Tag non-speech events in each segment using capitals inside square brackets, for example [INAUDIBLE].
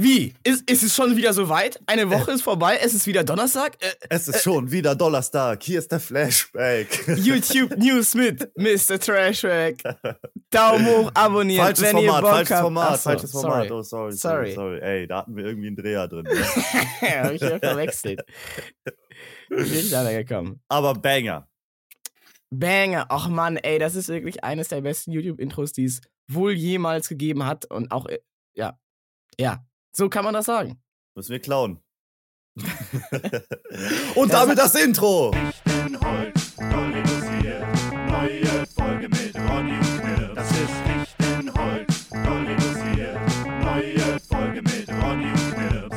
Wie? Ist, ist es schon wieder soweit? Eine Woche ist vorbei, es ist wieder Donnerstag? Äh, Es ist schon wieder Donnerstag. Hier ist der Flashback. [LAUGHS] YouTube News mit Mr. Trashback. [LAUGHS] Daumen hoch, abonnieren, falsches wenn Format, ihr Bock falsches habt. Format, Ach so, falsches Format. sorry. Oh, sorry, Sorry. sorry. Ey, da hatten wir irgendwie einen Dreher drin. Ne? [LAUGHS] Hab ich wieder verwechselt. Bin ich da gekommen. Aber Banger. Banger. Ach Mann, ey, das ist wirklich eines der besten YouTube-Intros, die es wohl jemals gegeben hat. Und auch, äh, ja, ja, so kann man das sagen. Müssen wir klauen. [LAUGHS] Und damit das Intro. Richten Holz, voll reduziert. Neue Folge mit Ronny und Knirps. Das ist Holz, voll reduziert. Neue Folge mit Ronny und Knirps.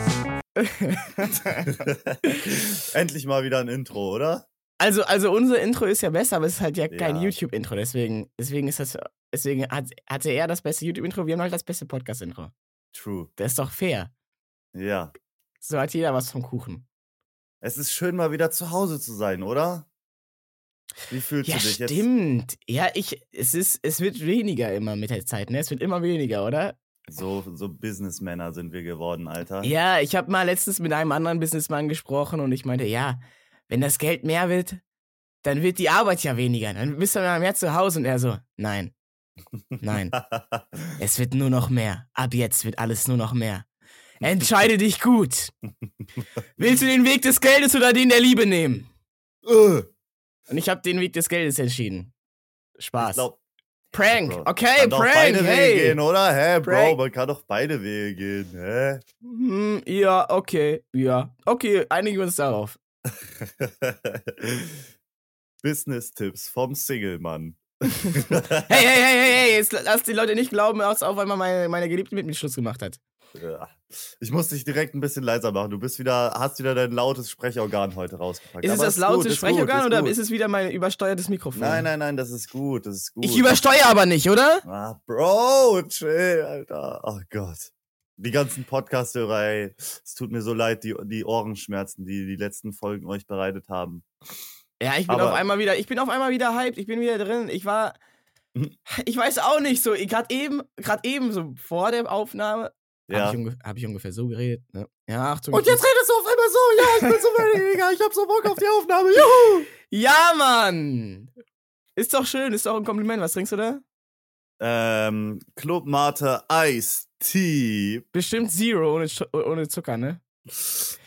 Endlich mal wieder ein Intro, oder? Also, also unser Intro ist ja besser, aber es ist halt ja kein Ja. YouTube-Intro. Deswegen, deswegen ist das, deswegen hat, hatte er das beste YouTube-Intro, wir haben halt das beste Podcast-Intro. True. Das ist doch fair. Ja. So hat jeder was vom Kuchen. Es ist schön, mal wieder zu Hause zu sein, oder? Wie fühlst Ja, du dich jetzt? stimmt. Ja, ich, es ist, es wird weniger immer mit der Zeit, ne? Es wird immer weniger, oder? So, so Businessmänner sind wir geworden, Alter. Ja, ich habe mal letztens mit einem anderen Businessmann gesprochen und ich meinte, ja, wenn das Geld mehr wird, dann wird die Arbeit ja weniger. Dann bist du mal mehr zu Hause und er so, nein, nein, [LAUGHS] es wird nur noch mehr. Ab jetzt wird alles nur noch mehr. [LAUGHS] Entscheide dich gut. Willst du den Weg des Geldes oder den der Liebe nehmen? Äh, Und ich habe den Weg des Geldes entschieden. Spaß. glaub, Prank, Bro, okay, kann doch Prank, beide hey. Wege gehen, oder? Hä, Bro, Prank. man kann doch beide Wege gehen, hä? Hm, ja, okay, ja. Okay, einigen wir uns darauf. [LAUGHS] Business-Tipps vom Single-Mann. Hey, hey, hey, hey, hey, jetzt lass die Leute nicht glauben, dass auf einmal meine, meine Geliebte mit mir Schluss gemacht hat. Ja. Ich muss dich direkt ein bisschen leiser machen. Du bist wieder, hast wieder dein lautes Sprechorgan heute rausgepackt. Ist es das gut, laute ist Sprechorgan gut, oder gut. ist es wieder mein übersteuertes Mikrofon? Nein, nein, nein, das ist gut, das ist gut. Ich übersteuere aber nicht, oder? Ah, Bro, chill, Alter. Oh Gott. Die ganzen Podcast-Hörer, ey. Es tut mir so leid, die, die Ohrenschmerzen, die die letzten Folgen euch bereitet haben. Ja, ich bin Aber- auf einmal wieder, ich bin auf einmal wieder hyped, ich bin wieder drin. Ich war, Mhm. ich weiß auch nicht so, gerade eben, gerade eben so vor der Aufnahme, Ja. habe ich, hab ich ungefähr so geredet. Ne? Ja, Achtung. Und jetzt redest du auf einmal so, ja, ich bin so mega, ich hab so Bock auf die Aufnahme, juhu! [LAUGHS] Ja, Mann! Ist doch schön, ist doch ein Kompliment. Was trinkst du da? Ähm, Club Mate Ice Tea. Bestimmt Zero ohne, ohne Zucker, ne?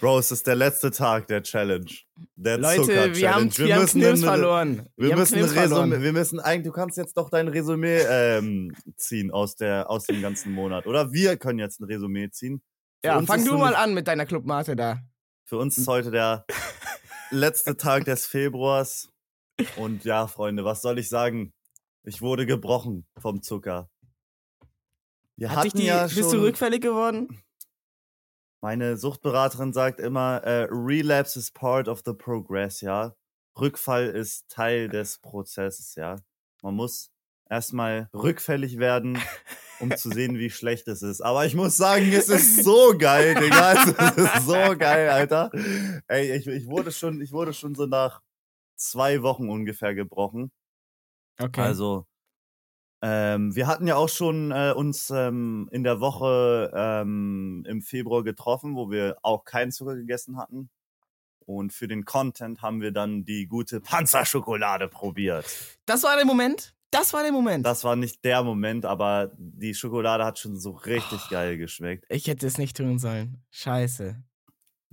Bro, es ist der letzte Tag der Challenge. Der Leute, wir haben, Zucker-Challenge. wir haben Knirps eine- verloren. Wir, haben müssen Knirps verloren. Resümee, wir müssen eigentlich, du kannst jetzt doch dein Resümee ähm, ziehen aus, der, aus dem ganzen Monat. Oder wir können jetzt ein Resümee ziehen. Für Ja, fang du mal an mit deiner Clubmate da. Für uns ist heute der letzte Tag des Februars. Und ja, Freunde, was soll ich sagen? Ich wurde gebrochen vom Zucker. Wir Hat dich hatten die, ja bist du schon, rückfällig geworden? Meine Suchtberaterin sagt immer, äh, Relapse is part of the progress, ja. Rückfall ist Teil des Prozesses, ja. Man muss erstmal rückfällig werden, um zu sehen, wie schlecht es ist. Aber ich muss sagen, es ist so geil, Digga. [LAUGHS] Es ist so geil, Alter. Ey, ich, ich wurde schon, ich wurde schon so nach zwei Wochen ungefähr gebrochen. Okay. Also, ähm, wir hatten ja auch schon äh, uns ähm, in der Woche ähm, im Februar getroffen, wo wir auch keinen Zucker gegessen hatten. Und für den Content haben wir dann die gute Panzerschokolade probiert. das war der Moment. Das war der Moment. Das war nicht der Moment, aber die Schokolade hat schon so richtig Oh. geil geschmeckt. ich hätte es nicht tun sollen. Scheiße.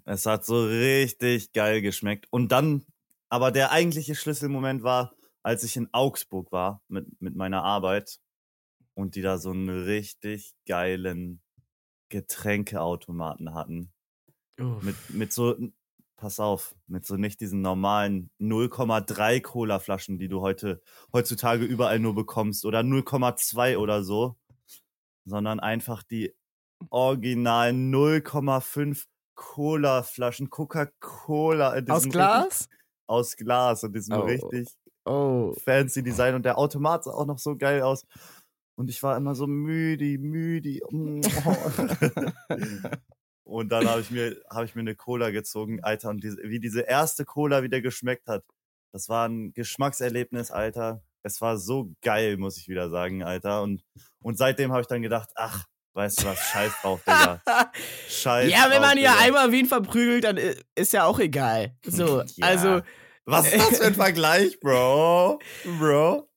Es hat so richtig geil geschmeckt. Und dann, aber der eigentliche Schlüsselmoment war, als ich in Augsburg war mit, mit meiner Arbeit und die da so einen richtig geilen Getränkeautomaten hatten. Uff. Mit, mit so, pass auf, mit so nicht diesen normalen 0,3 Cola-Flaschen, die du heute, heutzutage überall nur bekommst oder 0,2 oder so, sondern einfach die original 0,5 Cola-Flaschen, Coca-Cola Aus Glas? Richtig, aus Glas und diesem Oh. richtig Oh. fancy Design und der Automat sah auch noch so geil aus. Und ich war immer so müde, müde. mm, [LAUGHS] und dann habe ich mir habe ich mir eine Cola gezogen, Alter, und diese, wie diese erste Cola wieder geschmeckt hat. Das war ein Geschmackserlebnis, Alter. Es war so geil, muss ich wieder sagen, Alter. Und und seitdem habe ich dann gedacht, ach, Weißt du was? Scheiß drauf, Digga. [LAUGHS] Scheiß ja, wenn drauf, man ja Digga. einmal Wien verprügelt, dann ist ja auch egal. So, [LAUGHS] Ja. also, Was ist das für ein [LAUGHS] Vergleich, Bro? Bro?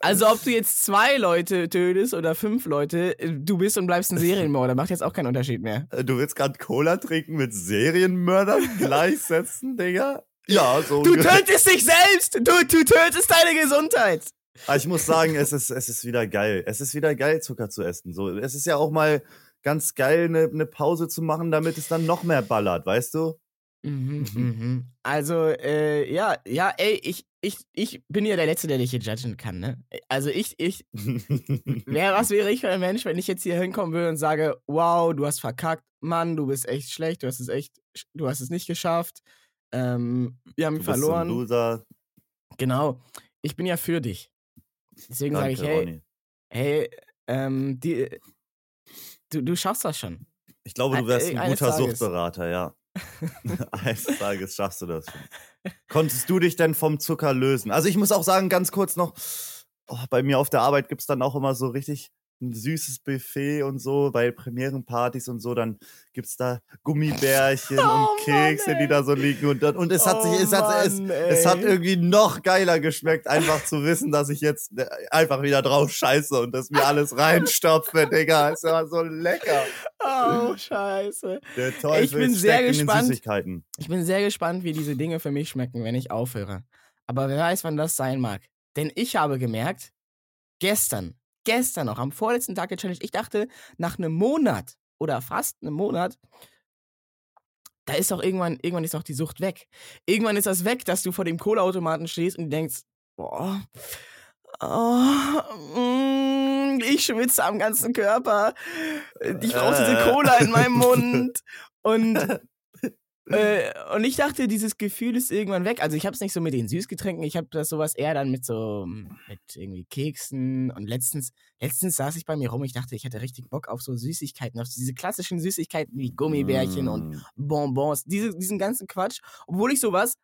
also ob du jetzt zwei Leute tötest oder fünf Leute, äh, du bist und bleibst ein Serienmörder, macht jetzt auch keinen Unterschied mehr. Äh, Du willst gerade Cola trinken mit Serienmördern gleichsetzen, [LAUGHS] Digga? Ja, so. Du tötest dich selbst! Du, du tötest deine Gesundheit! Aber ich muss sagen, es ist, es ist wieder geil. Es ist wieder geil, Zucker zu essen. So, es ist ja auch mal ganz geil, eine ne Pause zu machen, damit es dann noch mehr ballert, weißt du? Mhm, mhm. Also, äh, ja, ja, ey, ich, ich, ich bin ja der Letzte, der dich hier judgen kann, ne? Also ich, ich, [LAUGHS] wer, was wäre ich für ein Mensch, wenn ich jetzt hier hinkommen würde und sage, wow, du hast verkackt, Mann, du bist echt schlecht, du hast es echt, du hast es nicht geschafft, ähm, wir haben Du bist so ein verloren. Loser. Genau, ich bin ja für dich. Deswegen sage ich, hey, Ronny. hey, ähm, die, du, du schaffst das schon. Ich glaube, du wärst äh, ein guter. Suchtberater, ja. [LAUGHS] Eines Tages schaffst du das schon. Konntest du dich denn vom Zucker lösen? Also ich muss auch sagen, ganz kurz noch, oh, bei mir auf der Arbeit gibt's dann auch immer so richtig ein süßes Buffet und so, bei Premierenpartys und so, dann gibt's da Gummibärchen Oh, und Mann, Kekse, ey. die da so liegen und, dann, und es hat Oh, sich, es hat, es, Mann, es hat irgendwie noch geiler geschmeckt, einfach zu wissen, dass ich jetzt äh, einfach wieder drauf scheiße und das mir alles reinstopfe, Digga. Es war so lecker. Oh, scheiße. Der Teufel Ich bin sehr steckt in den gespannt. Süßigkeiten. Ich bin sehr gespannt, wie diese Dinge für mich schmecken, wenn ich aufhöre. Aber wer weiß, wann das sein mag. Denn ich habe gemerkt, gestern, gestern noch, am vorletzten Tag der Challenge, ich dachte, nach einem Monat oder fast einem Monat, da ist doch irgendwann, irgendwann ist doch die Sucht weg. Irgendwann ist das weg, dass du vor dem Cola-Automaten stehst und denkst, boah, oh, mm, ich schwitze am ganzen Körper. Ich brauche diese Äh. Cola in meinem [LAUGHS] Mund. Und äh, und ich dachte, dieses Gefühl ist irgendwann weg. Also ich habe es nicht so mit den Süßgetränken, ich habe das sowas eher dann mit so mit irgendwie Keksen und letztens letztens saß ich bei mir rum, ich dachte, ich hätte richtig Bock auf so Süßigkeiten, auf diese klassischen Süßigkeiten wie Gummibärchen und Mm. Bonbons, diese, diesen ganzen Quatsch, obwohl ich sowas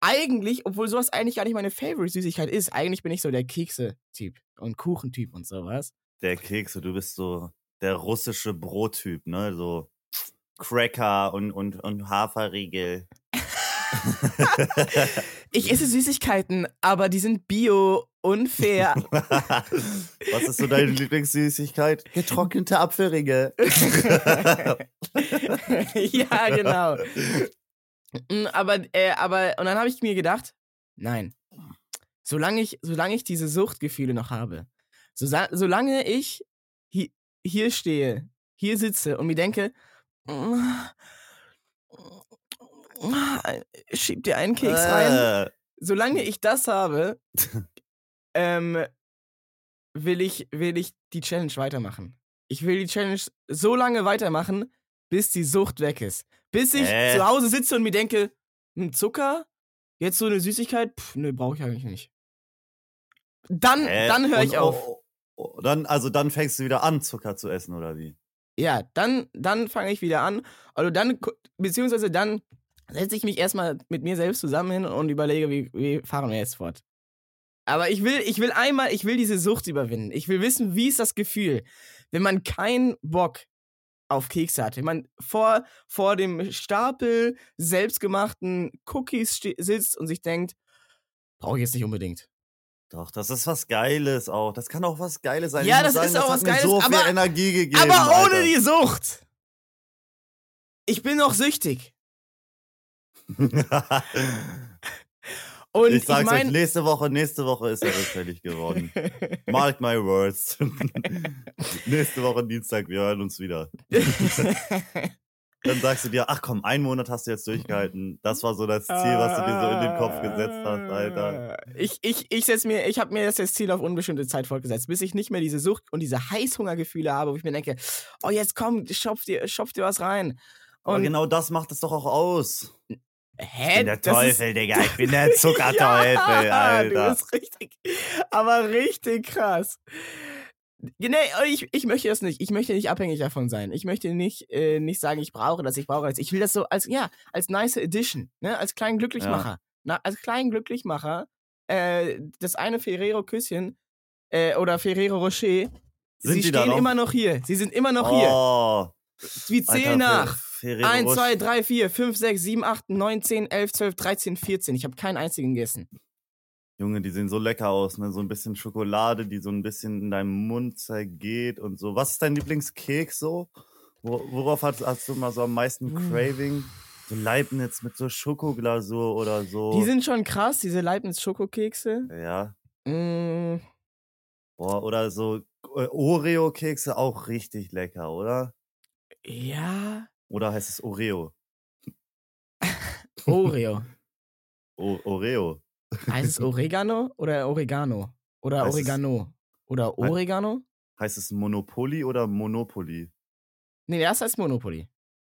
eigentlich, obwohl sowas eigentlich gar nicht meine Favorite Süßigkeit ist, eigentlich bin ich so der Kekse-Typ und Kuchentyp und sowas. Der Kekse, du bist so der russische Brottyp, ne? So Cracker und, und, und Haferriegel. Ich esse Süßigkeiten, aber die sind bio und fair. [LAUGHS] Was ist so deine Lieblingssüßigkeit? Getrocknete Apfelringe. [LAUGHS] ja, genau. Mm, Aber, äh, aber, und dann habe ich mir gedacht, nein, solange ich, solange ich diese Suchtgefühle noch habe, so, solange ich hi, hier stehe, hier sitze und mir denke, schieb dir einen Keks rein, Äh, solange ich das habe, [LAUGHS] ähm, will ich, will ich die Challenge weitermachen. Ich will die Challenge so lange weitermachen, bis die Sucht weg ist. Bis ich Äh. zu Hause sitze und mir denke, hm, Zucker? Jetzt so eine Süßigkeit? Pff, ne, brauche ich eigentlich nicht. Dann, äh, dann höre ich auf. oh, oh, oh, dann, also dann fängst du wieder an, Zucker zu essen, oder wie? Ja, dann, dann fange ich wieder an. Also dann, beziehungsweise dann setze ich mich erstmal mit mir selbst zusammen hin und überlege, wie, wie fahren wir jetzt fort. Aber ich will, ich will einmal, ich will diese Sucht überwinden. Ich will wissen, wie ist das Gefühl, wenn man keinen Bock auf Kekse hat, wenn man vor, vor dem Stapel selbstgemachten Cookies sitzt und sich denkt, brauche ich jetzt nicht unbedingt. Doch, das ist was Geiles auch. Das kann auch was Geiles sein. Ja, Ich das ist auch hat was Geiles, so viel aber- Energie gegeben. Aber ohne Alter. die Sucht. Ich bin noch süchtig. [LAUGHS] Und ich ich, sag's mein, euch, nächste Woche, nächste Woche ist er rückfällig geworden. [LAUGHS] Mark my words. [LAUGHS] nächste Woche Dienstag, wir hören uns wieder. Dann sagst du dir, ach komm, einen Monat hast du jetzt durchgehalten. Das war so das Ziel, was du dir so in den Kopf gesetzt hast, Alter. Ich, ich, ich setz mir, ich habe mir das jetzt Ziel auf unbestimmte Zeit fortgesetzt, bis ich nicht mehr diese Sucht und diese Heißhungergefühle habe, wo ich mir denke, oh jetzt komm, schopf dir, schopf dir was rein. Aber Und genau das macht es doch auch aus. hä, Ich bin der Das ist- Teufel, Digga. Ich [LAUGHS] bin der Zuckerteufel, ja, Alter. Du bist richtig, aber richtig krass. Nee, ich, ich möchte das nicht. Ich möchte nicht abhängig davon sein. Ich möchte nicht, äh, nicht sagen, ich brauche das, ich brauche das. Ich will das so als, ja, als nice Edition, ne? als kleinen Glücklichmacher. Na, als kleinen Glücklichmacher, äh, das eine Ferrero-Küsschen äh, oder Ferrero Rocher Sind Sie die stehen immer noch hier. Sie sind immer noch hier. Oh, Wir zählen Alter, nach. Fer- Ferrero 1, Rocher. 2, 3, 4, 5, 6, 7, 8, 9, 10, 11, 12, 13, 14. Ich habe keinen einzigen gegessen. Junge, die sehen so lecker aus, ne? So ein bisschen Schokolade, die so ein bisschen in deinem Mund zergeht und so. Was ist dein Lieblingskeks so? Wo, worauf hast, hast du mal so am meisten Mm. Craving? So Leibniz mit so Schokoglasur oder so. Die sind schon krass, diese Leibniz-Schokokekse. ja. Mm, Boah, oder so äh, Oreo-Kekse auch richtig lecker, oder? ja, Oder heißt es Oreo? [LAUGHS] Oreo. O Oreo. Heißt es [LAUGHS] Oregano oder Oregano? Oder Heißt Oregano? Oder Oregano? Heißt es Monopoly oder Monopoly? Nee, erste heißt Monopoly.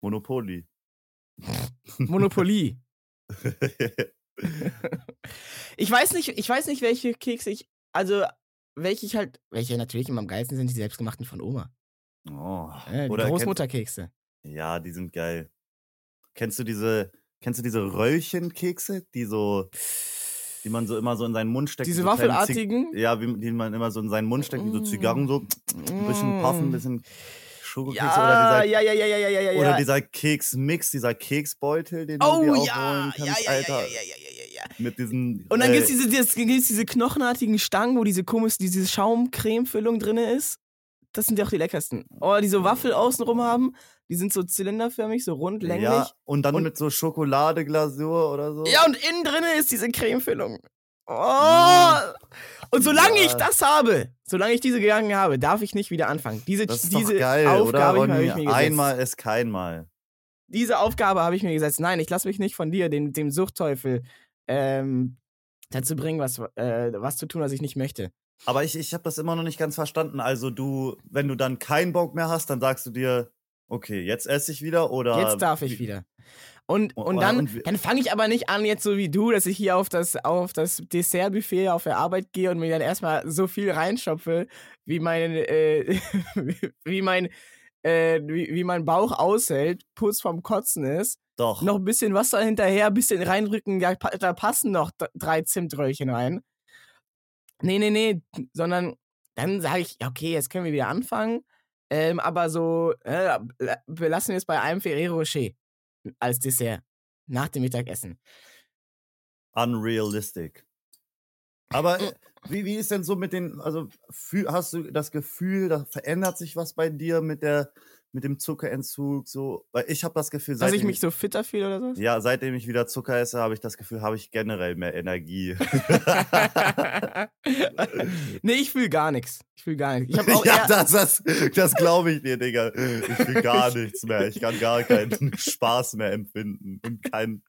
Monopoly. [LAUGHS] Monopoly. [LAUGHS] Ich weiß nicht, ich weiß nicht, welche Kekse ich, also welche ich halt, welche natürlich immer am geilsten sind, die selbstgemachten von Oma. oh. Äh, die Großmutterkekse. Ja, die sind geil. Kennst du diese, kennst du diese Röllchenkekse, die so, die man so immer so in seinen Mund steckt? Diese so waffelartigen? Ja, wie, die man immer so in seinen Mund steckt, wie so Mm. Zigarren so, ein bisschen puffen, ein Mm. bisschen Schokokekse Ja, oder dieser, ja, ja, ja, ja, ja, ja, oder dieser Keksmix, dieser Keksbeutel, den du oh dir auch ja, holen kannst, ja, Alter. ja, ja, ja, ja, ja, ja. Mit diesen. Und dann äh, gibt's diese, das, gibt's diese knochenartigen Stangen, wo diese komisch, diese Schaumcremefüllung drin ist. Das sind ja auch die leckersten. Oh, die so Waffel außenrum haben. Die sind so zylinderförmig, so rund, länglich. Ja, und dann Und- mit so Schokoladeglasur oder so. Ja, und innen drin ist diese Cremefüllung. Oh! Und solange ich Ja. das habe, solange ich diese gegangen habe, darf ich nicht wieder anfangen. Diese, das ist diese geil, Aufgabe habe ich mir gesetzt. Einmal ist kein Mal. Diese Aufgabe habe ich mir gesetzt. Nein, ich lasse mich nicht von dir, dem, dem Suchtteufel, ähm, dazu bringen, was, äh, was zu tun, was ich nicht möchte. Aber ich, ich habe das immer noch nicht ganz verstanden. Also du, wenn du dann keinen Bock mehr hast, dann sagst du dir, okay, jetzt esse ich wieder oder. Jetzt darf ich wie- wieder. Und, Oh, und oh, dann, dann fange ich aber nicht an, jetzt so wie du, dass ich hier auf das, auf das Dessertbuffet auf der Arbeit gehe und mir dann erstmal so viel reinschopfe, wie mein, äh, [LAUGHS] wie mein, äh, wie, wie mein Bauch aushält, kurz vorm Kotzen ist. Doch. Noch ein bisschen Wasser hinterher, ein bisschen reinrücken, da, da passen noch drei Zimtröllchen rein. Nee, nee, nee, sondern dann sage ich, okay, jetzt können wir wieder anfangen. Ähm, aber so, äh, belassen wir es bei einem Ferrero Rocher als Dessert nach dem Mittagessen. Unrealistic. Aber äh, wie, wie ist denn so mit den, also hast du das Gefühl, da verändert sich was bei dir mit der, mit dem Zuckerentzug? So, weil ich habe das Gefühl, Dass seitdem ich mich so fitter fühle oder so? ja, seitdem ich wieder Zucker esse, habe ich das Gefühl, habe ich generell mehr Energie. [LAUGHS] nee, ich fühle gar nichts. Ich fühle gar nichts. Ich auch [LAUGHS] ja, das, das, das glaube ich dir, Digga. Ich will gar nichts mehr. Ich kann gar keinen [LAUGHS] Spaß mehr empfinden und kein,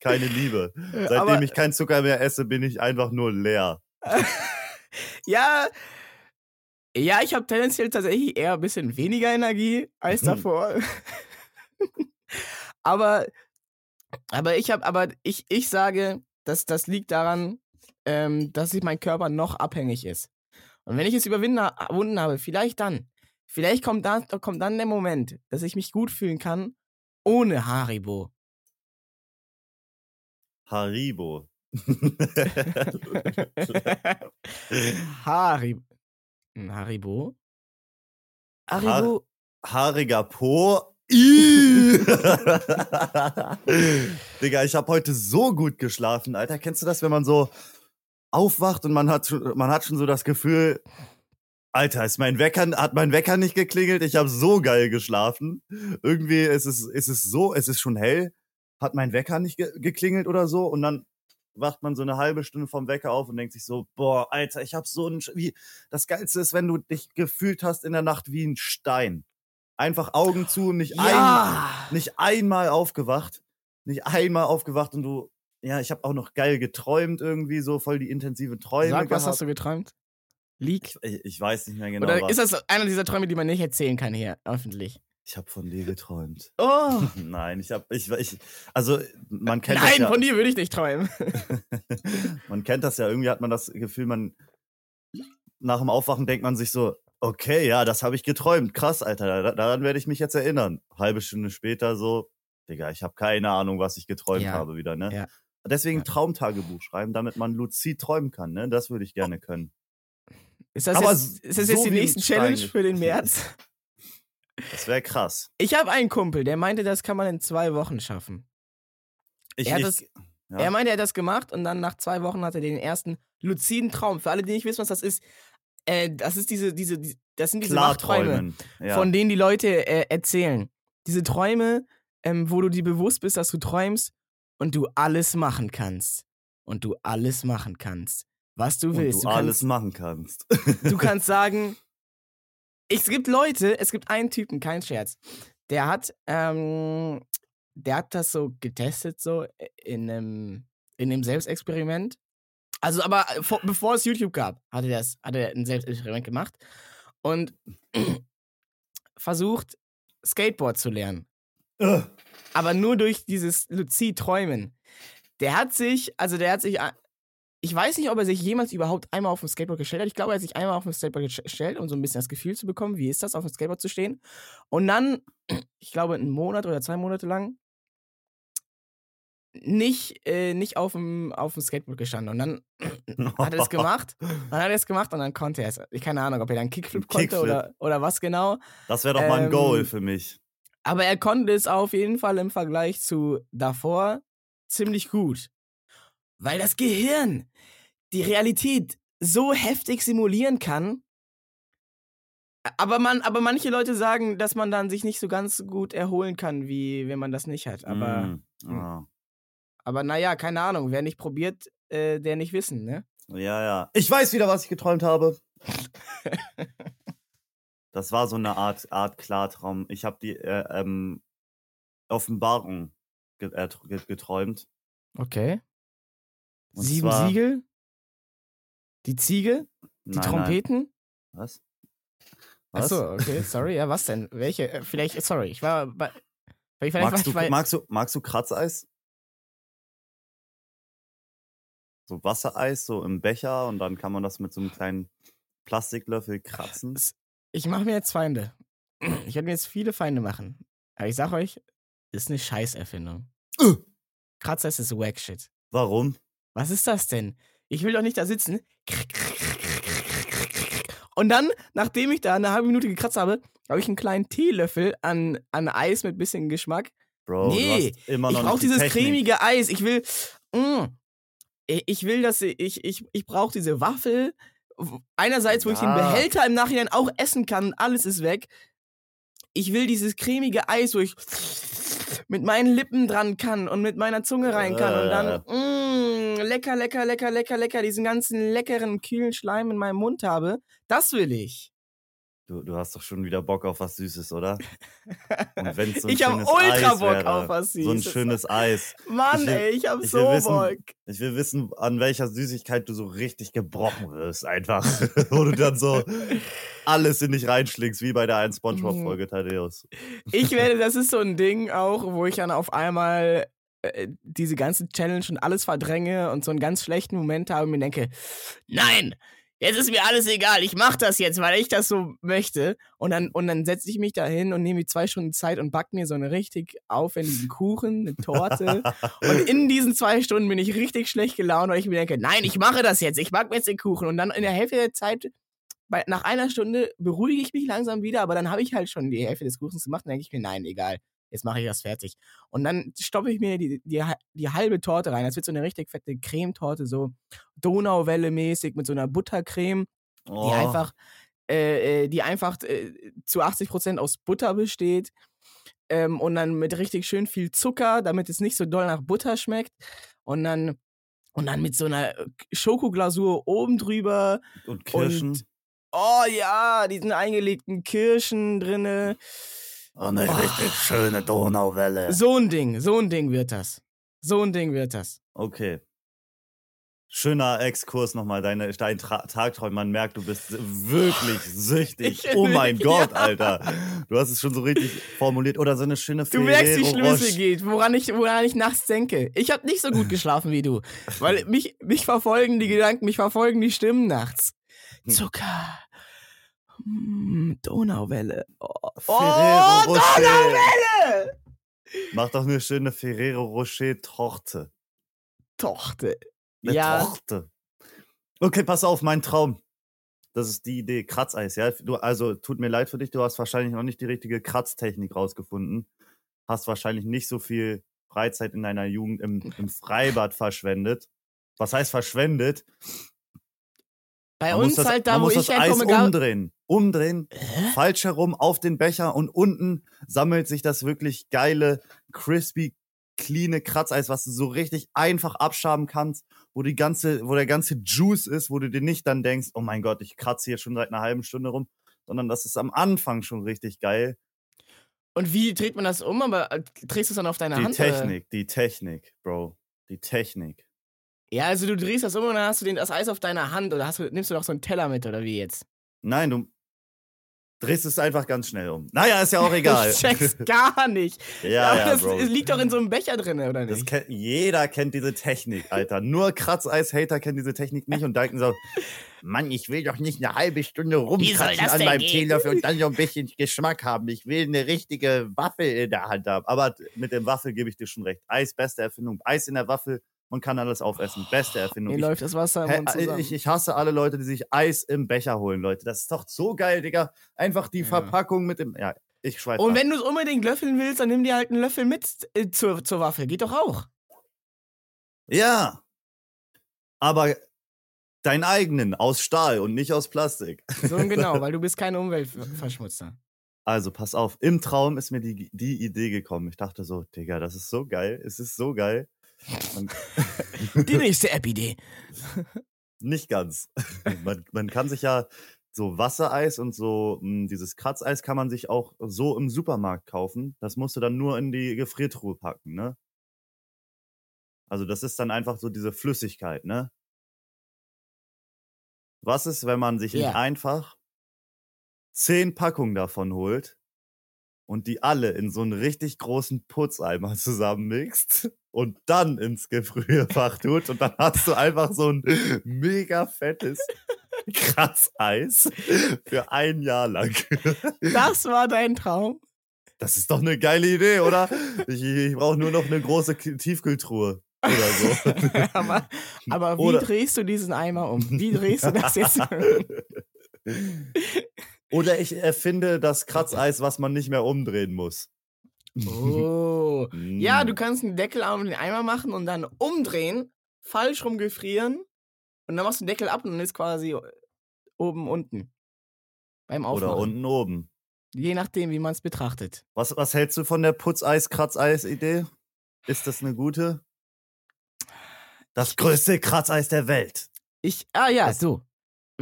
keine Liebe. Seitdem aber, ich keinen Zucker mehr esse, bin ich einfach nur leer. ja, ja, ich habe tendenziell tatsächlich eher ein bisschen weniger Energie als Hm. davor. [LAUGHS] aber, aber ich habe, aber ich, ich sage, dass das liegt daran, ähm, dass sich mein Körper noch abhängig ist. Und wenn ich es überwunden habe, vielleicht dann, vielleicht kommt dann, kommt dann der Moment, dass ich mich gut fühlen kann ohne Haribo. Haribo. [LAUGHS] [LAUGHS] Harib Haribo? Haribo? Haariger Po. [LAUGHS] Digga, ich habe heute so gut geschlafen, Alter. Kennst du das, wenn man so aufwacht und man hat schon, man hat schon so das Gefühl, Alter, ist mein Wecker, hat mein Wecker nicht geklingelt? Ich habe so geil geschlafen. Irgendwie ist es, ist es so, es ist schon hell, hat mein Wecker nicht ge geklingelt oder so und dann wacht man so eine halbe Stunde vom Wecker auf und denkt sich so, boah, Alter, ich hab so ein, Sch- wie, das Geilste ist, wenn du dich gefühlt hast in der Nacht wie ein Stein. Einfach Augen zu, nicht ein, ja! nicht einmal aufgewacht, nicht einmal aufgewacht und du, ja, ich habe auch noch geil geträumt irgendwie, so voll die intensiven Träume Sag, was gehabt. hast du geträumt? Leak? ich, ich weiß nicht mehr genau Oder was. ist das einer dieser Träume, die man nicht erzählen kann hier öffentlich? Ich habe von dir geträumt. Oh! [LAUGHS] Nein, ich habe, ich, ich, also man kennt das Nein, ja, von dir würde ich nicht träumen. [LAUGHS] man kennt das ja, irgendwie hat man das Gefühl, man nach dem Aufwachen denkt man sich so, okay, ja, das habe ich geträumt, krass, Alter, da- daran werde ich mich jetzt erinnern. Halbe Stunde später so, Digga, ich habe keine Ahnung, was ich geträumt Ja, habe wieder, ne? ja. Deswegen Ja. Traumtagebuch schreiben, damit man luzid träumen kann, ne? Das würde ich gerne können. Ist das Aber jetzt, ist das jetzt so die nächste Challenge für den März? [LAUGHS] Das wäre krass. Ich habe einen Kumpel, der meinte, das kann man in zwei Wochen schaffen. Ich, Er hat ich, das- Ja. Er meinte, er hat das gemacht und dann nach zwei Wochen hat er den ersten luziden Traum. Für alle, die nicht wissen, was das ist, äh, das ist diese, diese, die- das sind diese Klarträumen. Ja. von denen die Leute äh, erzählen. Diese Träume, ähm, wo du dir bewusst bist, dass du träumst und du alles machen kannst. Und du alles machen kannst, was du und willst. du Du alles kannst, machen kannst. du kannst [LAUGHS] sagen, es gibt Leute, es gibt einen Typen, kein Scherz, der hat, ähm, der hat das so getestet, so in einem, in einem Selbstexperiment. Also, aber vor, bevor es YouTube gab, hat er das, hat er ein Selbstexperiment gemacht und [CLEARS THROAT] versucht, Skateboard zu lernen. Äh, Aber nur durch dieses Luzid-Träumen. Der hat sich, also der hat sich, ich weiß nicht, ob er sich jemals überhaupt einmal auf dem Skateboard gestellt hat. Ich glaube, er hat sich einmal auf dem Skateboard gestellt, um so ein bisschen das Gefühl zu bekommen, wie ist das, auf dem Skateboard zu stehen. Und dann, [CLEARS THROAT] ich glaube, einen Monat oder zwei Monate lang nicht, äh, nicht auf dem, auf dem Skateboard gestanden. Und dann [LAUGHS] hat er es gemacht. Dann hat er es gemacht und dann konnte er es. Ich keine Ahnung, ob er dann Kickflip konnte Kickflip. Oder, oder was genau. Das wäre doch mal ein Goal Ähm, für mich. Aber er konnte es auf jeden Fall im Vergleich zu davor ziemlich gut. Weil das Gehirn die Realität so heftig simulieren kann. Aber, man, aber manche Leute sagen, dass man dann sich nicht so ganz gut erholen kann, wie wenn man das nicht hat. Aber, Mm, ja. aber naja, keine Ahnung. Wer nicht probiert, äh, der nicht wissen, ne? ja, ja. Ich weiß wieder, was ich geträumt habe. [LAUGHS] Das war so eine Art, Art Klartraum. Ich habe die äh, ähm, Offenbarung äh, ge geträumt. Okay. Und Sieben zwar- Siegel? Die Ziege? Die Nein, Trompeten? Nein. Was? Was? Achso, okay, sorry. Ja, was denn? Welche? Äh, Vielleicht, sorry, ich war bei. Vielleicht, Magst du, vielleicht, magst, du, magst du Kratzeis? So Wassereis, so im Becher und dann kann man das mit so einem kleinen Plastiklöffel kratzen. ich mache mir jetzt Feinde. [CLEARS THROAT] Ich werde mir jetzt viele Feinde machen. Aber ich sag euch, ist eine Scheißerfindung. Kratzer ist wack shit. Warum? Was ist das denn? Ich will doch nicht da sitzen. Und dann, nachdem ich da eine halbe Minute gekratzt habe, habe ich einen kleinen Teelöffel an, an Eis mit bisschen Geschmack Bro, Nee, ich brauche dieses Technik. cremige Eis. Ich will. Mm, ich will, dass ich. Ich, ich brauche diese Waffel. Einerseits, wo ich den Ja. Behälter im Nachhinein auch essen kann. Alles ist weg. Ich will dieses cremige Eis, wo ich mit meinen Lippen dran kann und mit meiner Zunge rein kann. Und dann. Mm, lecker, lecker, lecker, lecker, lecker. Diesen ganzen leckeren, kühlen Schleim in meinem Mund habe. Das will ich. Du, du hast doch schon wieder Bock auf was Süßes, oder? Und wenn's so ein [LAUGHS] ich habe ultra Eis Bock wäre, auf was Süßes. So ein schönes Eis. Mann, Ich will- ey, ich hab ich so wissen, Bock. Ich will wissen, an welcher Süßigkeit du so richtig gebrochen wirst, einfach. [LAUGHS] Wo du dann so alles in dich reinschlingst, wie bei der einen Mhm. Spongebob-Folge, Thaddeus. Ich werde, das ist so ein Ding auch, wo ich dann auf einmal diese ganze Challenge und alles verdränge und so einen ganz schlechten Moment habe und mir denke, nein, jetzt ist mir alles egal, ich mach das jetzt, weil ich das so möchte. Und dann, und dann setze ich mich da hin und nehme mir zwei Stunden Zeit und back mir so einen richtig aufwendigen Kuchen, eine Torte. [LAUGHS] und in diesen zwei Stunden bin ich richtig schlecht gelaunt, weil ich mir denke, nein, ich mache das jetzt, ich back mir jetzt den Kuchen. Und dann in der Hälfte der Zeit bei, nach einer Stunde beruhige ich mich langsam wieder, aber dann habe ich halt schon die Hälfte des Kuchens gemacht und denke ich mir, nein, egal, jetzt mache ich das fertig. Und dann stoppe ich mir die, die, die halbe Torte rein. Das wird so eine richtig fette Cremetorte, so Donauwelle-mäßig mit so einer Buttercreme, Oh, die einfach, äh, äh, die einfach äh, zu 80% aus Butter besteht. Ähm, und dann mit richtig schön viel Zucker, damit es nicht so doll nach Butter schmeckt. Und dann, und dann mit so einer Schokoglasur oben drüber. und Kirschen. Und, oh ja, diesen eingelegten Kirschen drinne. Oh, eine Oh. richtig schöne Donauwelle. So ein Ding, so ein Ding wird das. So ein Ding wird das. Okay. Schöner Exkurs nochmal, deine, dein Tra Tagträum. Man merkt, du bist wirklich [LAUGHS] süchtig. Ich- oh mein Gott, Ja. Alter. Du hast es schon so richtig formuliert. Oder so eine schöne Du merkst, wie Ferrero mir geht, woran ich, woran ich nachts denke. Ich habe nicht so gut geschlafen wie du. Weil [LAUGHS] mich, mich verfolgen die Gedanken, mich verfolgen die Stimmen nachts. Hm. Zucker. Mm, Donauwelle. Oh, Ferrero oh Rocher. Donauwelle! Mach doch eine schöne Ferrero Rocher Torte. Tochter. Eine Ja. Torte. Okay, pass auf, mein Traum. Das ist die Idee. Kratzeis, ja. Du, also tut mir leid für dich, du hast wahrscheinlich noch nicht die richtige Kratztechnik rausgefunden. Hast wahrscheinlich nicht so viel Freizeit in deiner Jugend im, im Freibad verschwendet. Was heißt verschwendet? Bei Man uns das, halt da, wo ich Eis herkomme, gab, umdrehen. Umdrehen, falsch herum auf den Becher und unten sammelt sich das wirklich geile, crispy, cleane Kratzeis, was du so richtig einfach abschaben kannst, wo die ganze, wo der ganze Juice ist, wo du dir nicht dann denkst, oh mein Gott, ich kratze hier schon seit einer halben Stunde rum, sondern das ist am Anfang schon richtig geil. Und wie dreht man das um? Aber äh, drehst du es dann auf deine Die Hand? oder? Technik, die Technik, Bro. Die Technik. Ja, also du drehst das um und dann hast du den, das Eis auf deiner Hand oder hast du, nimmst du noch so einen Teller mit oder wie jetzt? Nein, du drehst es einfach ganz schnell um. Naja, ist ja auch egal. [LAUGHS] Ich check's gar nicht. [LAUGHS] ja, ja, das Bro. es liegt doch in so einem Becher drin, oder nicht? kennt, jeder kennt diese Technik, Alter. Nur Kratzeis-Hater kennen diese Technik nicht und denken so, [LAUGHS] Mann, ich will doch nicht eine halbe Stunde rumkratzen an meinem gehen? Teelöffel und dann so ein bisschen Geschmack haben. Ich will eine richtige Waffel in der Hand haben. Aber mit dem Waffel gebe ich dir schon recht. Eis, beste Erfindung. Eis in der Waffel, man kann alles aufessen. Beste Erfindung. Mir Ich, läuft das Wasser im Mund zusammen. ich, ich hasse alle Leute, die sich Eis im Becher holen, Leute. Das ist doch so geil, Digga. Einfach die Ja. Verpackung mit dem. Ja, ich schweife. und ab. wenn du es unbedingt löffeln willst, dann nimm dir halt einen Löffel mit äh, zur, zur Waffe. Geht doch auch. Ja. Aber deinen eigenen aus Stahl und nicht aus Plastik. So genau, [LAUGHS] weil du bist kein Umweltverschmutzer. Also pass auf, im Traum ist mir die, die Idee gekommen. Ich dachte so, Digga, das ist so geil. Es ist so geil. [LAUGHS] Die nächste App-Idee. nicht ganz. [LAUGHS] Man, man kann sich ja so Wassereis und so mh, dieses Kratzeis kann man sich auch so im Supermarkt kaufen. Das musst du dann nur in die Gefriertruhe packen, ne? Also das ist dann einfach so diese Flüssigkeit, ne? Was ist, wenn man sich Ja. nicht einfach zehn Packungen davon holt und die alle in so einen richtig großen Putzeimer [LAUGHS] zusammenmixt und dann ins Gefrierfach tut und dann hast du einfach so ein mega fettes Kratzeis für ein Jahr lang. Das war dein Traum. Das ist doch eine geile Idee, oder? Ich, ich brauche nur noch eine große Tiefkühltruhe oder so. [LAUGHS] aber, aber wie Oder- drehst du diesen Eimer um? Wie drehst du das [LAUGHS] jetzt? Oder ich erfinde das Kratzeis, was man nicht mehr umdrehen muss. Oh. Ja, du kannst einen Deckel auf den Eimer machen und dann umdrehen, falsch rum gefrieren und dann machst du den Deckel ab und dann ist quasi oben unten. Beim Aufmachen. Oder unten oben. Je nachdem, wie man es betrachtet. Was, was hältst du von der Putzeis-Kratzeis-Idee? Ist das eine gute? Das größte Kratzeis der Welt. Ich, ah ja, Das- so.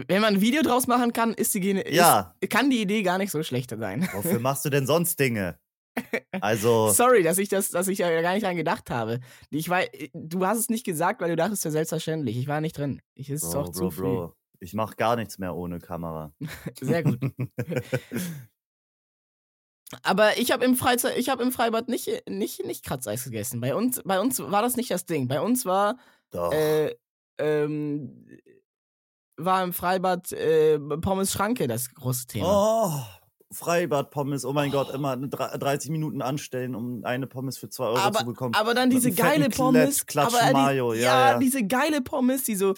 Wenn man ein Video draus machen kann, ist die, Gene- Ja. ist, kann die Idee gar nicht so schlecht sein. Wofür [LAUGHS] machst du denn sonst Dinge? [LAUGHS] Also, Sorry, dass ich das, dass ich da gar nicht dran gedacht habe. Ich war, du hast es nicht gesagt, weil du dachtest ja selbstverständlich. Ich war nicht drin. Ich ist Bro, doch Bro, zu. Bro. Ich mach gar nichts mehr ohne Kamera. [LAUGHS] Sehr gut. [LAUGHS] Aber ich habe im Freizeit, ich habe im Freibad nicht, nicht, nicht Kratzeis gegessen. Bei uns, bei uns war das nicht das Ding. Bei uns war, Doch. äh, ähm, war im Freibad äh, Pommes Schranke das große Thema. Oh, Freibad-Pommes, oh mein Gott, immer eine dre- 30 Minuten anstellen, um eine Pommes für 2 Euro zu bekommen. Aber dann diese geile Pommes, Klatsch aber die, Mayo, ja, ja, ja. diese geile Pommes, die so,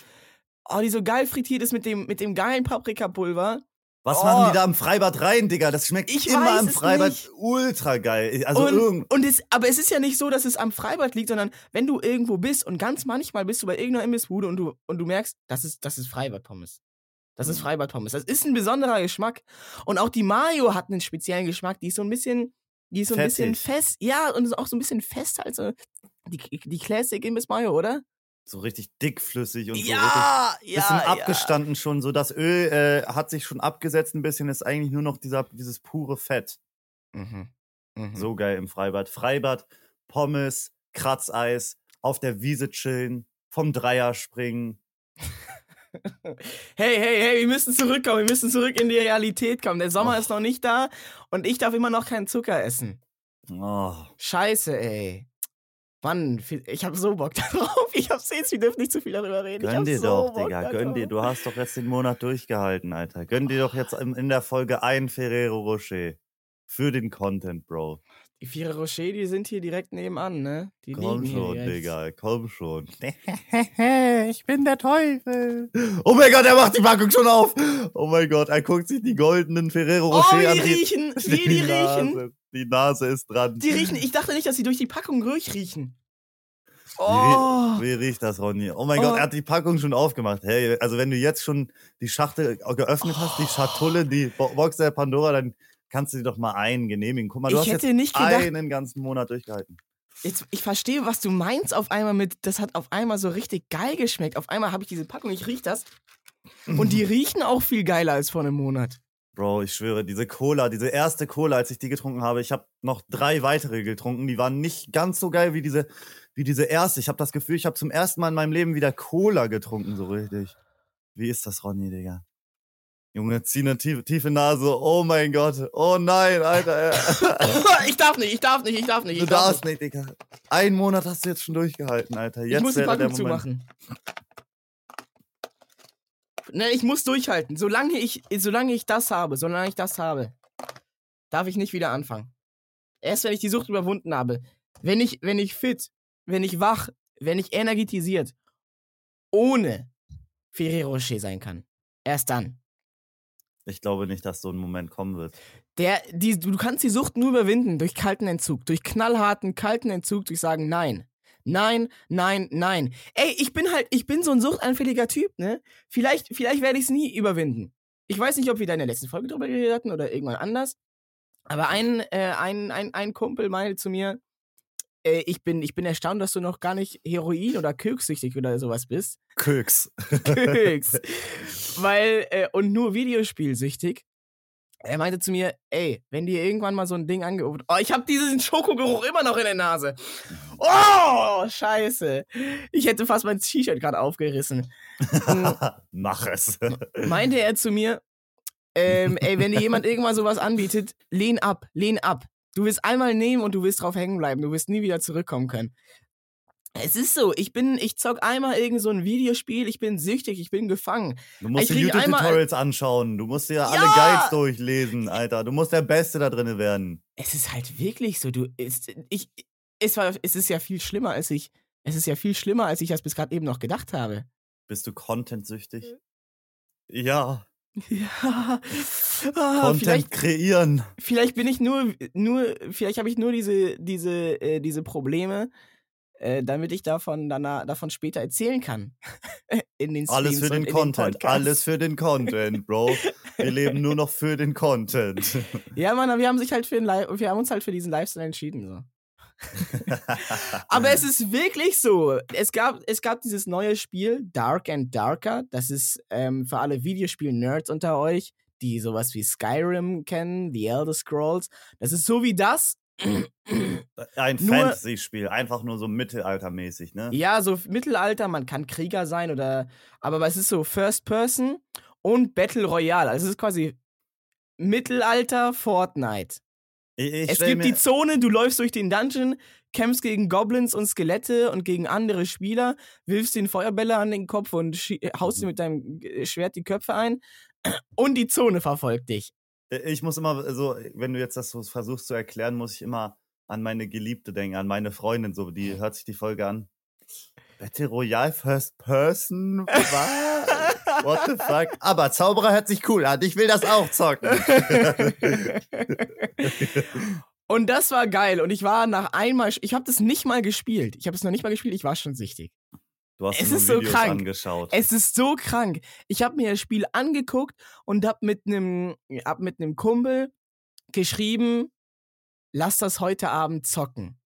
oh, die so geil frittiert ist mit dem, mit dem geilen Paprikapulver. Was Oh. machen die da im Freibad rein, Digga? Das schmeckt Ich immer im Freibad nicht. ultra geil. Also und, irgend und es, aber es ist ja nicht so, dass es am Freibad liegt, sondern wenn du irgendwo bist und ganz manchmal bist du bei irgendeiner Imbissbude und du, und du merkst, das ist, das ist Freibad-Pommes. Das ist Mhm. Freibad-Pommes. Das ist ein besonderer Geschmack. Und auch die Mayo hat einen speziellen Geschmack. Die ist so ein bisschen, die ist so ein bisschen Fettig. fest. Ja, und ist auch so ein bisschen fester als die, die Classic Imbiss Mayo, oder? so richtig dickflüssig und so richtig ja, ja. bisschen ja. abgestanden schon. So das Öl äh, hat sich schon abgesetzt ein bisschen, ist eigentlich nur noch dieser, dieses pure Fett. Mhm. Mhm. So geil im Freibad. Freibad, Pommes, Kratzeis, auf der Wiese chillen, vom Dreier springen. [LAUGHS] Hey, hey, hey, wir müssen zurückkommen. Wir müssen zurück in die Realität kommen. Der Sommer Och. ist noch nicht da und ich darf immer noch keinen Zucker essen. Oh, Scheiße, ey. Mann, ich hab so Bock [LAUGHS] darauf. Ich hab jetzt, wir dürfen nicht zu viel darüber reden. gönn dir so doch, Bock Digga, gönn dir. Du hast doch jetzt den Monat durchgehalten, Alter. Gönn dir doch jetzt in der Folge ein Ferrero Rocher. Für den Content, Bro. Die Viere Rocher, die sind hier direkt nebenan, ne? Die Komm schon. Digga, komm schon. [LAUGHS] ich bin der Teufel. Oh mein Gott, er macht die Packung schon auf. Oh mein Gott, er guckt sich die goldenen Ferrero Oh, Rocher wie an. die riechen! [LAUGHS] Wie die riechen! Nase, die Nase ist dran. Die riechen, ich dachte nicht, dass sie durch die Packung durchriechen. Wie, Oh! wie riecht das, Ronny? Oh mein Oh. Gott, er hat die Packung schon aufgemacht. Hey, also wenn du jetzt schon die Schachtel geöffnet hast, die Schatulle, die Bo Box der Pandora, dann kannst du dir doch mal einen genehmigen. Guck mal, du Ich hast hätte jetzt nicht gedacht- einen ganzen Monat durchgehalten. Jetzt, ich verstehe, was du meinst auf einmal mit, das hat auf einmal so richtig geil geschmeckt. Auf einmal habe ich diese Packung, ich riech das. Und die [LAUGHS] riechen auch viel geiler als vor einem Monat. Bro, ich schwöre, diese Cola, diese erste Cola, als ich die getrunken habe, ich habe noch drei weitere getrunken, die waren nicht ganz so geil wie diese, wie diese erste. Ich habe das Gefühl, ich habe zum ersten Mal in meinem Leben wieder Cola getrunken, so richtig. Wie ist das, Ronny, Digga? Junge, zieh eine tiefe, tiefe Nase. Oh mein Gott. Oh nein, Alter. [LAUGHS] ich darf nicht, ich darf nicht, ich darf nicht. Du Ich, darf darfst nicht, Digga. Einen Monat hast du jetzt schon durchgehalten, Alter. nicht. Jetzt ich muss die Packung zumachen. Ne, ich muss durchhalten. Solange ich, solange ich das habe, solange ich das habe, darf ich nicht wieder anfangen. Erst wenn ich die Sucht überwunden habe, wenn ich, wenn ich fit, wenn ich wach, wenn ich energetisiert, ohne Ferrero Rocher sein kann. Erst dann. Ich glaube nicht, dass so ein Moment kommen wird. Der, die, du kannst die Sucht nur überwinden durch kalten Entzug, durch knallharten, kalten Entzug, durch sagen Nein. Nein, nein, nein. Ey, ich bin halt, ich bin so ein suchtanfälliger Typ, ne? Vielleicht, vielleicht werde ich es nie überwinden. Ich weiß nicht, ob wir da in der letzten Folge drüber geredet hatten oder irgendwann anders. Aber ein, äh, ein, ein, ein Kumpel meinte zu mir, äh, ich, bin, ich bin erstaunt, dass du noch gar nicht Heroin oder Köksüchtig oder sowas bist. Köks. Köks. [LAUGHS] Weil, äh, und nur Videospielsüchtig. Er meinte zu mir, ey, wenn dir irgendwann mal so ein Ding angerufen. Oh, ich hab diesen Schokogeruch immer noch in der Nase. Oh, scheiße. Ich hätte fast mein T-Shirt gerade aufgerissen. [LAUGHS] Mach es. Meinte er zu mir, ähm, ey, wenn dir jemand irgendwann sowas anbietet, lehn ab, lehn ab. Du wirst einmal nehmen und du wirst drauf hängen bleiben. Du wirst nie wieder zurückkommen können. Es ist so, ich bin, ich zock einmal irgend so ein Videospiel, ich bin süchtig, ich bin gefangen. Du musst dir YouTube-Tutorials anschauen. Du musst dir alle Ja! Guides durchlesen, Alter. Du musst der Beste da drin werden. Es ist halt wirklich so, du, ist, ich, es war, es ist ja viel schlimmer, als ich, es ist ja viel schlimmer, als ich das bis gerade eben noch gedacht habe. Bist du contentsüchtig? Ja, [LAUGHS] Ja, ah, Content vielleicht, kreieren. vielleicht bin ich nur, nur, vielleicht habe ich nur diese, diese, äh, diese Probleme, äh, damit ich davon, danach, davon später erzählen kann. [LAUGHS] In den Alles Streams für und den Content. Podcasts. Alles für den Content, Bro. Wir leben nur noch für den Content. [LAUGHS] Ja, Mann, wir haben sich halt für den wir haben uns halt für diesen Lifestyle entschieden. So. [LAUGHS] Aber es ist wirklich so. Es gab, es gab dieses neue Spiel, Dark and Darker. Das ist ähm, für alle Videospiel-Nerds unter euch, die sowas wie Skyrim kennen, The Elder Scrolls. Das ist so wie das. Ein Nur- Fantasy-Spiel, einfach nur so mittelaltermäßig, ne? Ja, so Mittelalter, man kann Krieger sein oder. Aber es ist so First Person und Battle Royale. Also es ist quasi Mittelalter Fortnite. Ich, ich es gibt die Zone, du läufst durch den Dungeon, kämpfst gegen Goblins und Skelette und gegen andere Spieler, wirfst den Feuerbälle an den Kopf und haust dir mit deinem äh, Schwert die Köpfe ein und die Zone verfolgt dich. ich muss immer so, wenn du jetzt das so versuchst zu erklären, muss ich immer an meine Geliebte denken, an meine Freundin, so, die hört sich die Folge an. Battle Royale First Person? Was? What the fuck? Aber Zauberer hört sich cool an. Ich will das auch zocken. [LAUGHS] und das war geil und ich war nach einmal, ich habe das nicht mal gespielt. Ich habe es noch nicht mal gespielt, ich war schon süchtig. Du hast Es ist so krank. angeschaut. Es ist so krank. Ich habe mir das Spiel angeguckt und hab mit einem hab mit einem Kumpel geschrieben, lass das heute Abend zocken.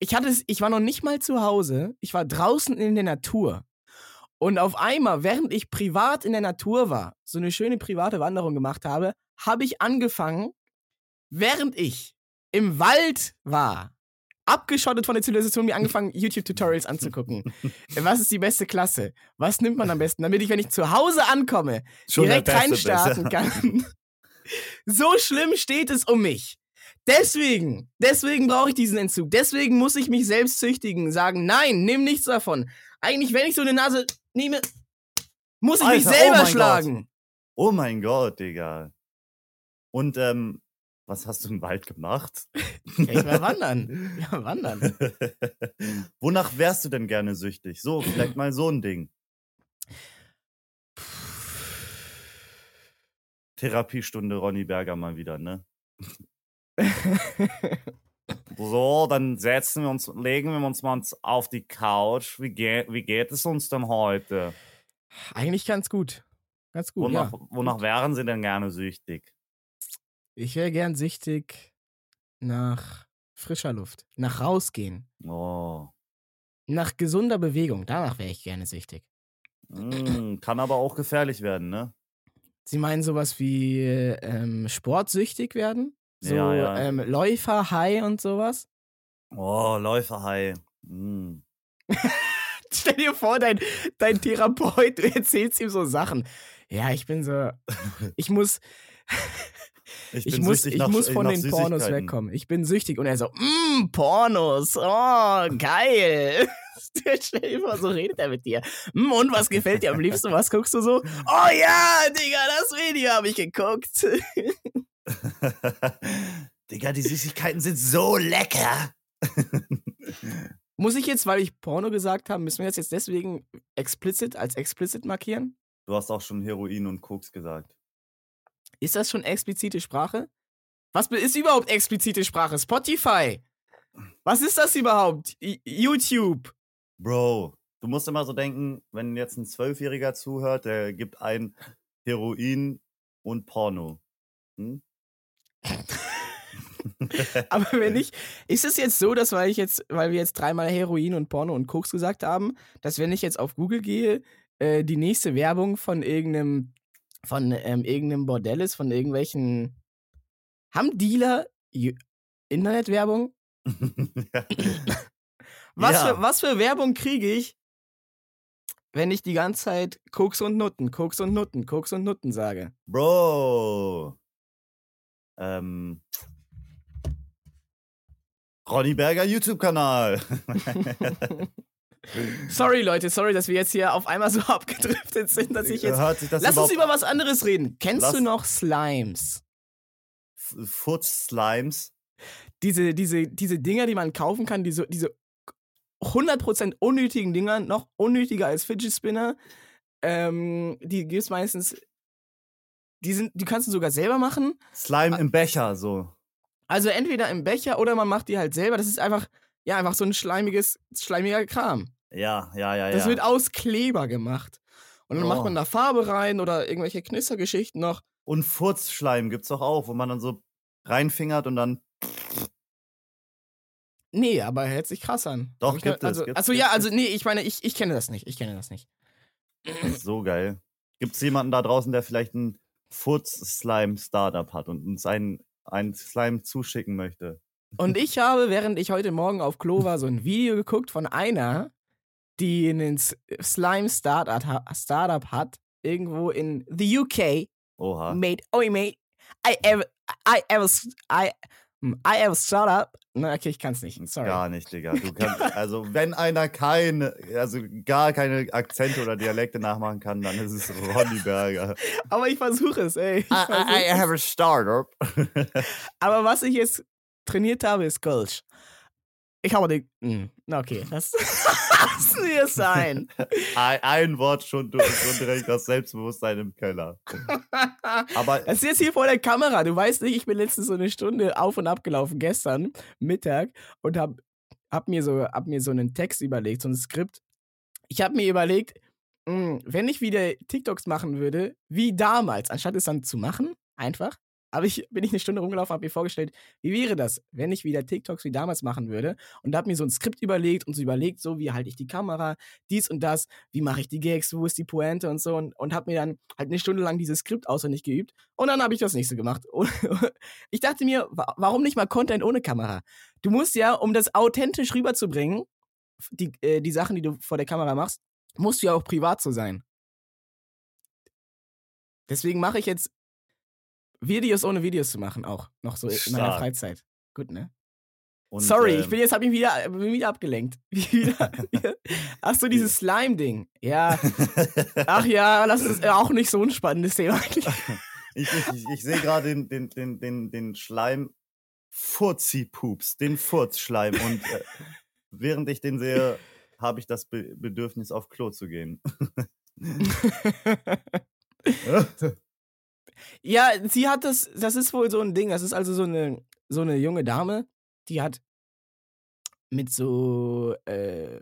Ich hatte es, ich war noch nicht mal zu Hause, ich war draußen in der Natur. Und auf einmal, während ich privat in der Natur war, so eine schöne private Wanderung gemacht habe, habe ich angefangen, während ich im Wald war, abgeschottet von der Zivilisation, mir angefangen, YouTube-Tutorials anzugucken. [LAUGHS] Was ist die beste Klasse? Was nimmt man am besten, damit ich, wenn ich zu Hause ankomme, Schon direkt reinstarten kann? [LAUGHS] so schlimm steht es um mich. Deswegen, deswegen brauche ich diesen Entzug. Deswegen muss ich mich selbst züchtigen, sagen, nein, nimm nichts davon. Eigentlich, wenn ich so eine Nase nehme, muss ich mich Alter, oh selber mein schlagen. Oh mein Gott, Digga. Und ähm, Was hast du im Wald gemacht? Ja, ich war wandern. [LAUGHS] Ja, wandern. Wonach wärst du denn gerne süchtig? So, vielleicht mal so ein Ding. Therapiestunde Ronny Berger mal wieder, ne? So, dann setzen wir uns, legen wir uns mal auf die Couch. Wie, ge wie geht es uns denn heute? Eigentlich ganz gut. Ganz gut, Wonach, ja. wonach wären Sie denn gerne süchtig? Ich wäre gern süchtig nach frischer Luft, nach rausgehen, Oh. nach gesunder Bewegung. Danach wäre ich gerne süchtig. Mm, kann aber auch gefährlich werden, ne? Sie meinen sowas wie ähm, sportsüchtig werden? So Ja, ja. Ähm, Läufer, High und sowas? Oh, Läuferhai. Mm. [LAUGHS] Stell dir vor, dein, dein Therapeut, [LAUGHS] du erzählst ihm so Sachen. Ja, ich bin so. Ich muss. [LAUGHS] Ich, bin muss, ich nach- muss von den Pornos wegkommen. Ich bin süchtig. Und er so, mmm, Pornos. Oh, geil. [LAUGHS] Stell dir vor, so redet er mit dir. Mm, und was gefällt dir am liebsten? Was guckst du so? Oh ja, Digga, das Video habe ich geguckt. [LAUGHS] Digga, die Süßigkeiten sind so lecker. [LAUGHS] Muss ich jetzt, weil ich Porno gesagt habe, müssen wir das jetzt deswegen explicit als explicit markieren? Du hast auch schon Heroin und Koks gesagt. Ist das schon explizite Sprache? Was ist überhaupt explizite Sprache? Spotify. Was ist das überhaupt? YouTube. Bro, du musst immer so denken, wenn jetzt ein Zwölfjähriger zuhört, der gibt ein Heroin und Porno. Hm? [LAUGHS] Aber wenn ich, ist es jetzt so, dass weil ich jetzt, weil wir jetzt dreimal Heroin und Porno und Koks gesagt haben, dass wenn ich jetzt auf Google gehe, äh, die nächste Werbung von irgendeinem, von ähm, irgendeinem Bordell ist, von irgendwelchen, haben Dealer Internetwerbung? [LAUGHS] Was, Ja. für, was für Werbung kriege ich, wenn ich die ganze Zeit Koks und Nutten, Koks und Nutten, Koks und Nutten sage? Bro. Ähm. Ronny Berger YouTube-Kanal. [LAUGHS] [LAUGHS] sorry, Leute, sorry, dass wir jetzt hier auf einmal so [LAUGHS] abgedriftet sind, dass ich jetzt. Lass uns über was anderes reden. Kennst Lass- du noch Slimes? F- Foot-Slimes. Diese, diese, diese Dinger, die man kaufen kann, diese, diese 100% unnötigen Dinger, noch unnötiger als Fidget Spinner. Ähm, die gibt es meistens. Die, sind, die kannst du sogar selber machen. Slime im Becher, so. Also entweder im Becher oder man macht die halt selber. Das ist einfach, ja, einfach so ein schleimiges, schleimiger Kram. Ja, ja, ja, Das ja. wird aus Kleber gemacht. Und dann Oh. macht man da Farbe rein oder irgendwelche Knistergeschichten noch. Und Furzschleim gibt's doch auch, wo man dann so reinfingert und dann. Nee, aber hört sich krass an. Doch, ich gibt ge- es, Also, gibt's, also gibt's, ja, also nee, ich meine, ich, ich kenne das nicht. Ich kenne das nicht. So geil. Gibt's jemanden da draußen, der vielleicht ein Furz-Slime-Startup hat und uns einen, einen Slime zuschicken möchte? Und ich habe, während ich heute Morgen auf Klo war, so ein Video geguckt von einer, die einen S- Slime-Startup ha- Startup hat, irgendwo in the UK. Oha. Mate, oi mate, I ever, I ever, s- I, hm, I ever startup. Na, okay, ich kann's nicht. Sorry. Gar nicht, Digga. Du kannst, also, wenn einer keine, also gar keine Akzente oder Dialekte nachmachen kann, dann ist es Ronny Berger. Aber ich versuche es, ey. Ich versuche es. have a startup. [LAUGHS] Aber was ich jetzt trainiert habe, ist Kölsch. Ich habe den. Hm, na okay, das [LAUGHS] lass mir sein. ein, ein Wort schon, du schon direkt das Selbstbewusstsein im Keller. [LAUGHS] Aber Das ist jetzt hier vor der Kamera. Du weißt nicht, ich bin letztens so eine Stunde auf und ab gelaufen, gestern Mittag, und hab, hab, mir, so, hab mir so einen Text überlegt, so ein Skript. Ich habe mir überlegt, mh, wenn ich wieder TikToks machen würde, wie damals, anstatt es dann zu machen, einfach, aber ich bin ich eine Stunde rumgelaufen, habe mir vorgestellt, wie wäre das, wenn ich wieder TikToks wie damals machen würde und habe mir so ein Skript überlegt und so überlegt, so wie halte ich die Kamera, dies und das, wie mache ich die Gags, wo ist die Pointe und so und, und habe mir dann halt eine Stunde lang dieses Skript auswendig geübt und dann habe ich das nächste gemacht. Und [LAUGHS] ich dachte mir, wa- warum nicht mal Content ohne Kamera? Du musst ja, um das authentisch rüberzubringen, die, äh, die Sachen, die du vor der Kamera machst, musst du ja auch privat so sein. Deswegen mache ich jetzt Videos ohne Videos zu machen, auch noch so in meiner Stark. Freizeit. Gut, ne? und, Sorry, ich ähm, bin jetzt, hab mich wieder, bin [LAUGHS] wieder abgelenkt. Wieder, ach so, dieses [LAUGHS] Slime-Ding. Ja, ach ja, das ist auch nicht so ein spannendes Thema eigentlich. [LAUGHS] Ich, ich, ich, ich sehe gerade den, den, den, den, den Schleim Furzi-Pups, den Furzschleim. Und äh, während ich den sehe, habe ich das Be Bedürfnis, auf Klo zu gehen. Ja, sie hat das, das ist wohl so ein Ding. Das ist also so eine, so eine junge Dame, die hat mit so, äh,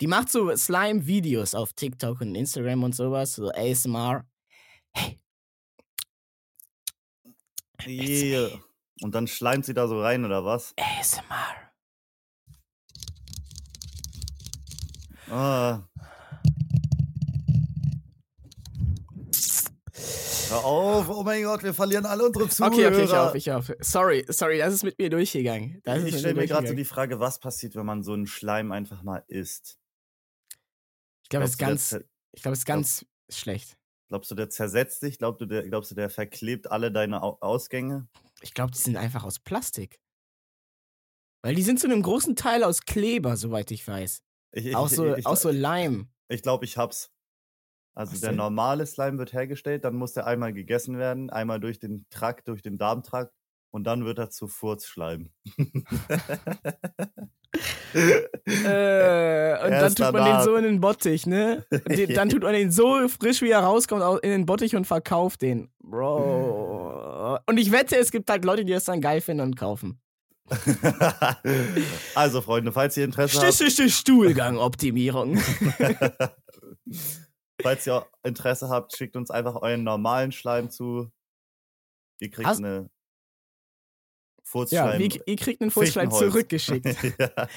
die macht so Slime-Videos auf TikTok und Instagram und sowas, so ASMR. Hey. Yeah. Und dann schleimt sie da so rein, oder was? ASMR. Ah. Hör auf, oh mein Gott, wir verlieren alle unsere Zuhörer. Okay, okay, ich auf, ich auf. Sorry, sorry, das ist mit mir durchgegangen. Das ich stelle mir gerade so die Frage, was passiert, wenn man so einen Schleim einfach mal isst? Ich glaube, es ist ganz, ich glaube, es ist ganz schlecht. Glaubst du, der zersetzt dich? Glaubst du, der, glaubst du, der verklebt alle deine Au Ausgänge? Ich glaube, die sind einfach aus Plastik. Weil die sind zu einem großen Teil aus Kleber, soweit ich weiß. Ich, ich, Auch so, ich, auch so Leim. ich glaube, ich hab's. Also Was der denn? normale Slime wird hergestellt, dann muss der einmal gegessen werden, einmal durch den Trakt, durch den Darmtrakt und dann wird er zu Furzschleim. [LAUGHS] Äh, und dann Erst tut man den danach. so in den Bottich, ne? [LAUGHS] Den, dann tut man den so frisch, wie er rauskommt, au- in den Bottich und verkauft den. Bro. [LAUGHS] Und ich wette, es gibt halt Leute, die das dann geil finden und kaufen. also Freunde, falls ihr Interesse habt, Stische Stuhlgangoptimierung. Falls ihr Interesse habt, schickt uns einfach euren normalen Schleim zu. Ihr kriegt Hast- eine ja, Furzschleim. wie, ihr kriegt einen Fichtenholz. zurückgeschickt. [LAUGHS] ja.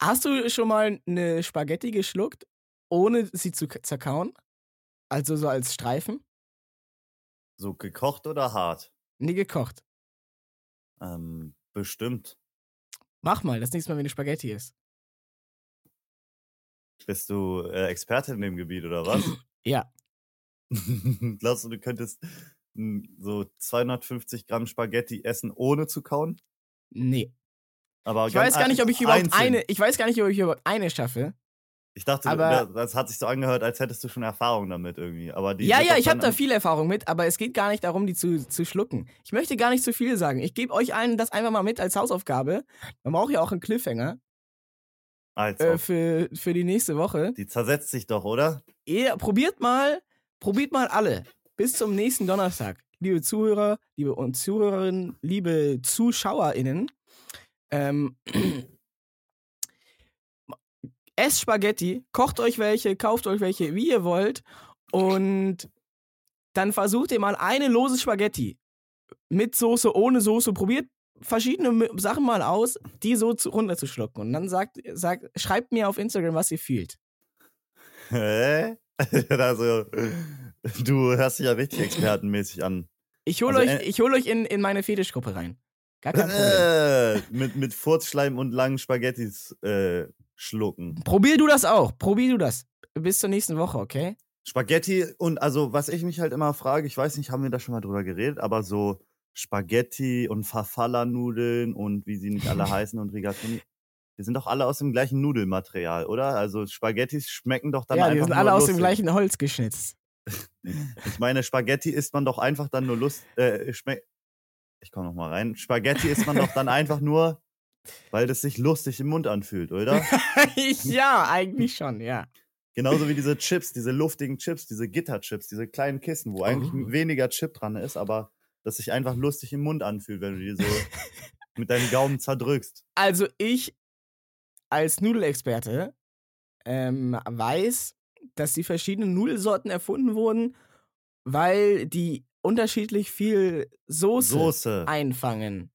Hast du schon mal eine Spaghetti geschluckt, ohne sie zu zerkauen? Also so als Streifen? So gekocht oder hart? Nie gekocht. Ähm, bestimmt. Mach mal, das nächste Mal, wenn du Spaghetti isst. Bist du äh, Experte in dem Gebiet oder was? [LAUGHS] Ja. [LAUGHS] Glaubst du, du könntest mm, so 250 Gramm Spaghetti essen, ohne zu kauen? Nee. Aber Ich weiß gar nicht, ob ich überhaupt einzeln. eine, ich weiß gar nicht, ob ich überhaupt eine schaffe. Ich dachte, aber- das, hat sich so angehört, als hättest du schon Erfahrung damit irgendwie. Aber die ja, ja, ich habe da viel Erfahrung mit, aber es geht gar nicht darum, die zu, zu schlucken. Ich möchte gar nicht zu viel sagen. Ich gebe euch allen das einfach mal mit als Hausaufgabe. Man braucht ja auch einen Cliffhanger äh, für, für die nächste Woche. die zersetzt sich doch, oder? Ihr probiert mal, probiert mal alle. Bis zum nächsten Donnerstag. Liebe Zuhörer, liebe und Zuhörerinnen, liebe ZuschauerInnen. Ähm, [CLEARS THROAT] esst Spaghetti, kocht euch welche, kauft euch welche, wie ihr wollt. Und dann versucht ihr mal eine lose Spaghetti mit Soße, ohne Soße. Probiert verschiedene Sachen mal aus, die so zu, runterzuschlucken. Und dann sagt, sagt, schreibt mir auf Instagram, was ihr fühlt. Hä? [LAUGHS] also, du hörst dich ja richtig expertenmäßig an. Ich hole Also, euch, äh, ich hol euch in, in meine Fetischgruppe rein. Gar kein Problem. Äh, mit, mit Furzschleim und langen Spaghettis äh, schlucken. Probier du das auch. Probier du das. Bis zur nächsten Woche, okay? Spaghetti und also, was ich mich halt immer frage, ich weiß nicht, haben wir da schon mal drüber geredet, aber so Spaghetti und Farfalla-Nudeln und wie sie nicht alle heißen und Rigatoni, die sind doch alle aus dem gleichen Nudelmaterial, oder? Also Spaghettis schmecken doch dann ja, einfach die sind nur alle aus dem gleichen Holz geschnitzt. [LAUGHS] Ich meine, Spaghetti isst man doch einfach dann nur Lust. Äh, schmeckt. Ich komme noch mal rein. Spaghetti isst man doch dann einfach nur, weil das sich lustig im Mund anfühlt, oder? [LAUGHS] ja, eigentlich schon, ja. Genauso wie diese Chips, diese luftigen Chips, diese Gitterchips, diese kleinen Kissen, wo eigentlich Oh. weniger Chip dran ist, aber das sich einfach lustig im Mund anfühlt, wenn du die so [LAUGHS] mit deinen Gaumen zerdrückst. Also ich als Nudelexperte ähm, weiß, dass die verschiedenen Nudelsorten erfunden wurden, weil die unterschiedlich viel Soße, Soße. einfangen.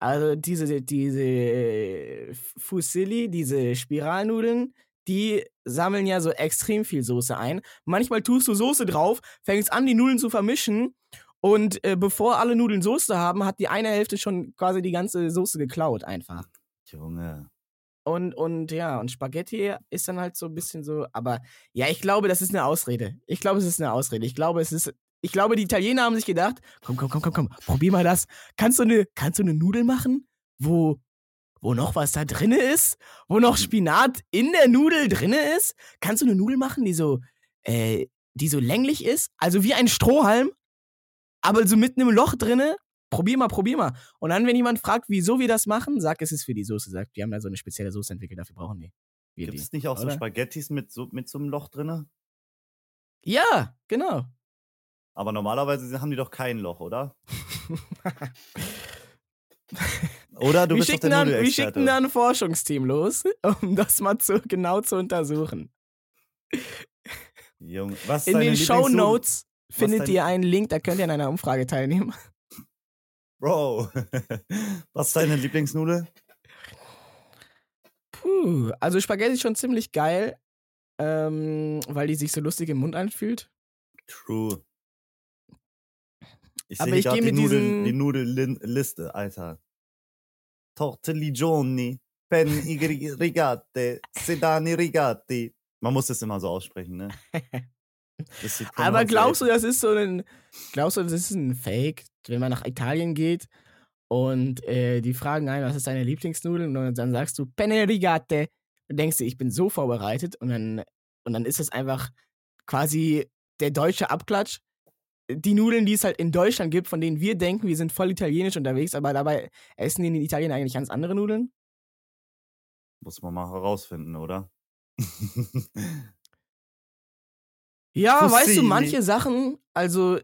Also diese, diese Fusilli, diese Spiralnudeln, die sammeln ja so extrem viel Soße ein. Manchmal tust du Soße drauf, fängst an, die Nudeln zu vermischen und äh, bevor alle Nudeln Soße haben, hat die eine Hälfte schon quasi die ganze Soße geklaut einfach. Junge. Und, und ja, und Spaghetti ist dann halt so ein bisschen so, aber ja, ich glaube, das ist eine Ausrede. Ich glaube, es ist eine Ausrede. Ich glaube, es ist, ich glaube, die Italiener haben sich gedacht, komm, komm, komm, komm, komm, probier mal das. Kannst du eine, kannst du eine Nudel machen, wo, wo noch was da drinne ist? Wo noch Spinat in der Nudel drinne ist? Kannst du eine Nudel machen, die so, äh, die so länglich ist? Also wie ein Strohhalm, aber so mitten im Loch drinne, probier mal, probier mal. Und dann, wenn jemand fragt, wieso wir das machen, sag, es ist für die Soße. Sagt, wir haben da so eine spezielle Soße entwickelt, dafür brauchen die. Wir Gibt die. es nicht auch so oder? Spaghettis mit so, mit so einem Loch drinne? Ja, genau. Aber normalerweise haben die doch kein Loch, oder? [LAUGHS] Oder du wir, bist doch schicken der dann, wir schicken dann ein Forschungsteam los, um das mal zu, genau zu untersuchen. Junge, was ist In den Show Notes findet ihr einen Link, da könnt ihr an einer Umfrage teilnehmen. [LAUGHS] Bro, [LAUGHS] was ist deine Lieblingsnudel? Puh, also Spaghetti ist schon ziemlich geil, ähm, weil die sich so lustig im Mund anfühlt. True. Ich Aber sehe ich gerade die, mit Nudel, diesen- die Nudelliste, Alter. Tortelligioni, pen rigate, sedani rigati. Man muss das immer so aussprechen, ne? [LAUGHS] Das Aber glaubst du, das ist so ein, glaubst du, das ist ein Fake, wenn man nach Italien geht und äh, die fragen einen, was ist deine Lieblingsnudel? Und dann sagst du Penne rigate. Dann denkst du, ich bin so vorbereitet und dann, und dann ist es einfach quasi der deutsche Abklatsch. Die Nudeln, die es halt in Deutschland gibt, von denen wir denken, wir sind voll italienisch unterwegs, aber dabei essen die in Italien eigentlich ganz andere Nudeln. Muss man mal herausfinden, oder? [LAUGHS] Ja, weißt du, manche Sachen, also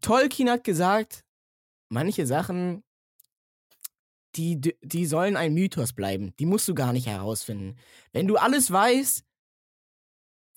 Tolkien hat gesagt, manche Sachen, die, die sollen ein Mythos bleiben. Die musst du gar nicht herausfinden. Wenn du alles weißt,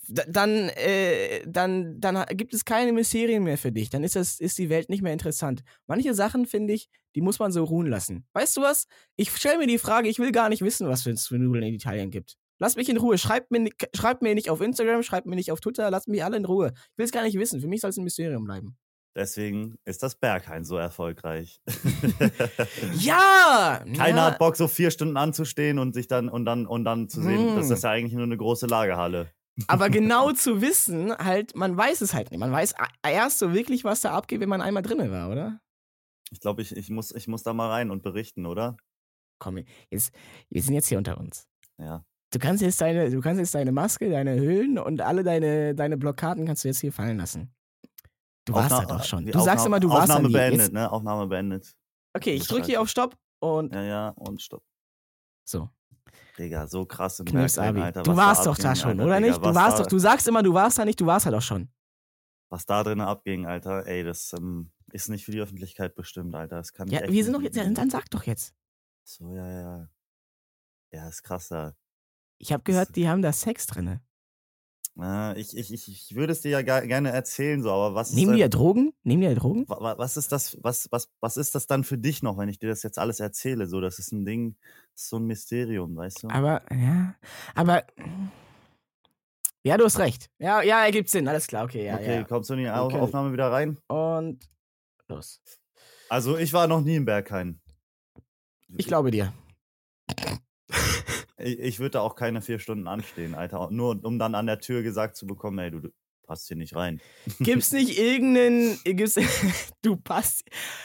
dann, äh, dann, dann gibt es keine Mysterien mehr für dich. Dann ist, das, ist die Welt nicht mehr interessant. Manche Sachen, finde ich, die muss man so ruhen lassen. Weißt du was? Ich stelle mir die Frage, ich will gar nicht wissen, was es für Nudeln in Italien gibt. Lass mich in Ruhe. Schreibt mir, schreibt mir nicht auf Instagram, schreibt mir nicht auf Twitter, lasst mich alle in Ruhe. Ich will es gar nicht wissen. Für mich soll es ein Mysterium bleiben. Deswegen ist das Berghain so erfolgreich. [LAUGHS] [LAUGHS] Ja! Keiner ja, hat Bock, so vier Stunden anzustehen und sich dann und dann und dann zu sehen, Hm. das ist ja eigentlich nur eine große Lagerhalle. [LAUGHS] Aber genau zu wissen, halt, man weiß es halt nicht. Man weiß a- erst so wirklich, was da abgeht, wenn man einmal drinne war, oder? Ich glaube, ich, ich, muss, ich muss da mal rein und berichten, oder? Komm, jetzt, wir sind jetzt hier unter uns. Ja. Du kannst jetzt deine, du kannst jetzt deine Maske, deine Hüllen und alle deine, deine Blockaden kannst du jetzt hier fallen lassen. Du warst da Aufna- doch schon. die Du sagst Aufnahme- immer, du warst da Aufnahme beendet, Jetzt, ne? Aufnahme beendet. okay, ich drücke hier auf Stopp und Ja, ja, und stopp. so, Digga, so krass im Knips Berghain, Abi. Alter. Du warst da doch da abging, schon, Alter, oder Digga, nicht? Du warst da, doch, du sagst immer, du warst da nicht, du warst da doch schon. Was da drin abging, Alter, ey, das ähm, ist nicht für die Öffentlichkeit bestimmt, Alter. Das kann Ja, wir sind doch jetzt, ja, dann sag doch jetzt. So, ja, ja. Ja, ist krass da. Ich habe gehört, die haben da Sex drinne. Äh, ich, ich, ich, würde es dir ja gerne erzählen, so, aber was ist Nehmen die ja Drogen? Nehmen die ja Drogen? wa- wa- was ist das, was, was, was ist das dann für dich noch, wenn ich dir das jetzt alles erzähle? So, das ist ein Ding, ist so ein Mysterium, weißt du? Aber, ja, aber. Ja, du hast recht. Ja, ja, ergibt Sinn. Alles klar, okay, ja. okay, ja. kommst du in die Okay. Aufnahme wieder rein? Und los. Also, ich war noch nie im Berghain. Ich glaube dir. [LAUGHS] Ich, ich würde da auch keine vier Stunden anstehen, Alter. Nur um dann an der Tür gesagt zu bekommen, ey, du, du passt hier nicht rein. [LAUGHS] Gibt's nicht irgendeinen. Gibt's, [LAUGHS] du passt.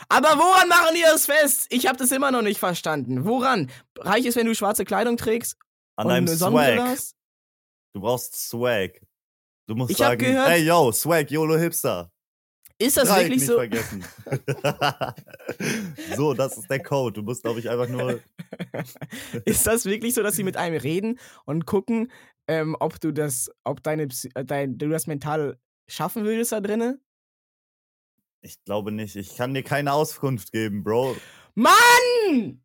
Aber woran machen die das fest? Ich habe das immer noch nicht verstanden. Woran? Reich ist, wenn du schwarze Kleidung trägst An deinem Swag. hast? Du brauchst Swag. Du musst Ich sagen, gehört- ey, yo, Swag, YOLO Hipster. Ist das Dreieck wirklich so? vergessen. [LAUGHS] so, das ist der Code. Du musst, glaube ich, einfach nur. [LAUGHS] Ist das wirklich so, dass sie mit einem reden und gucken, ähm, ob du das, ob deine, äh, dein, du das mental schaffen würdest da drinnen? Ich glaube nicht. Ich kann dir keine Auskunft geben, Bro. Mann!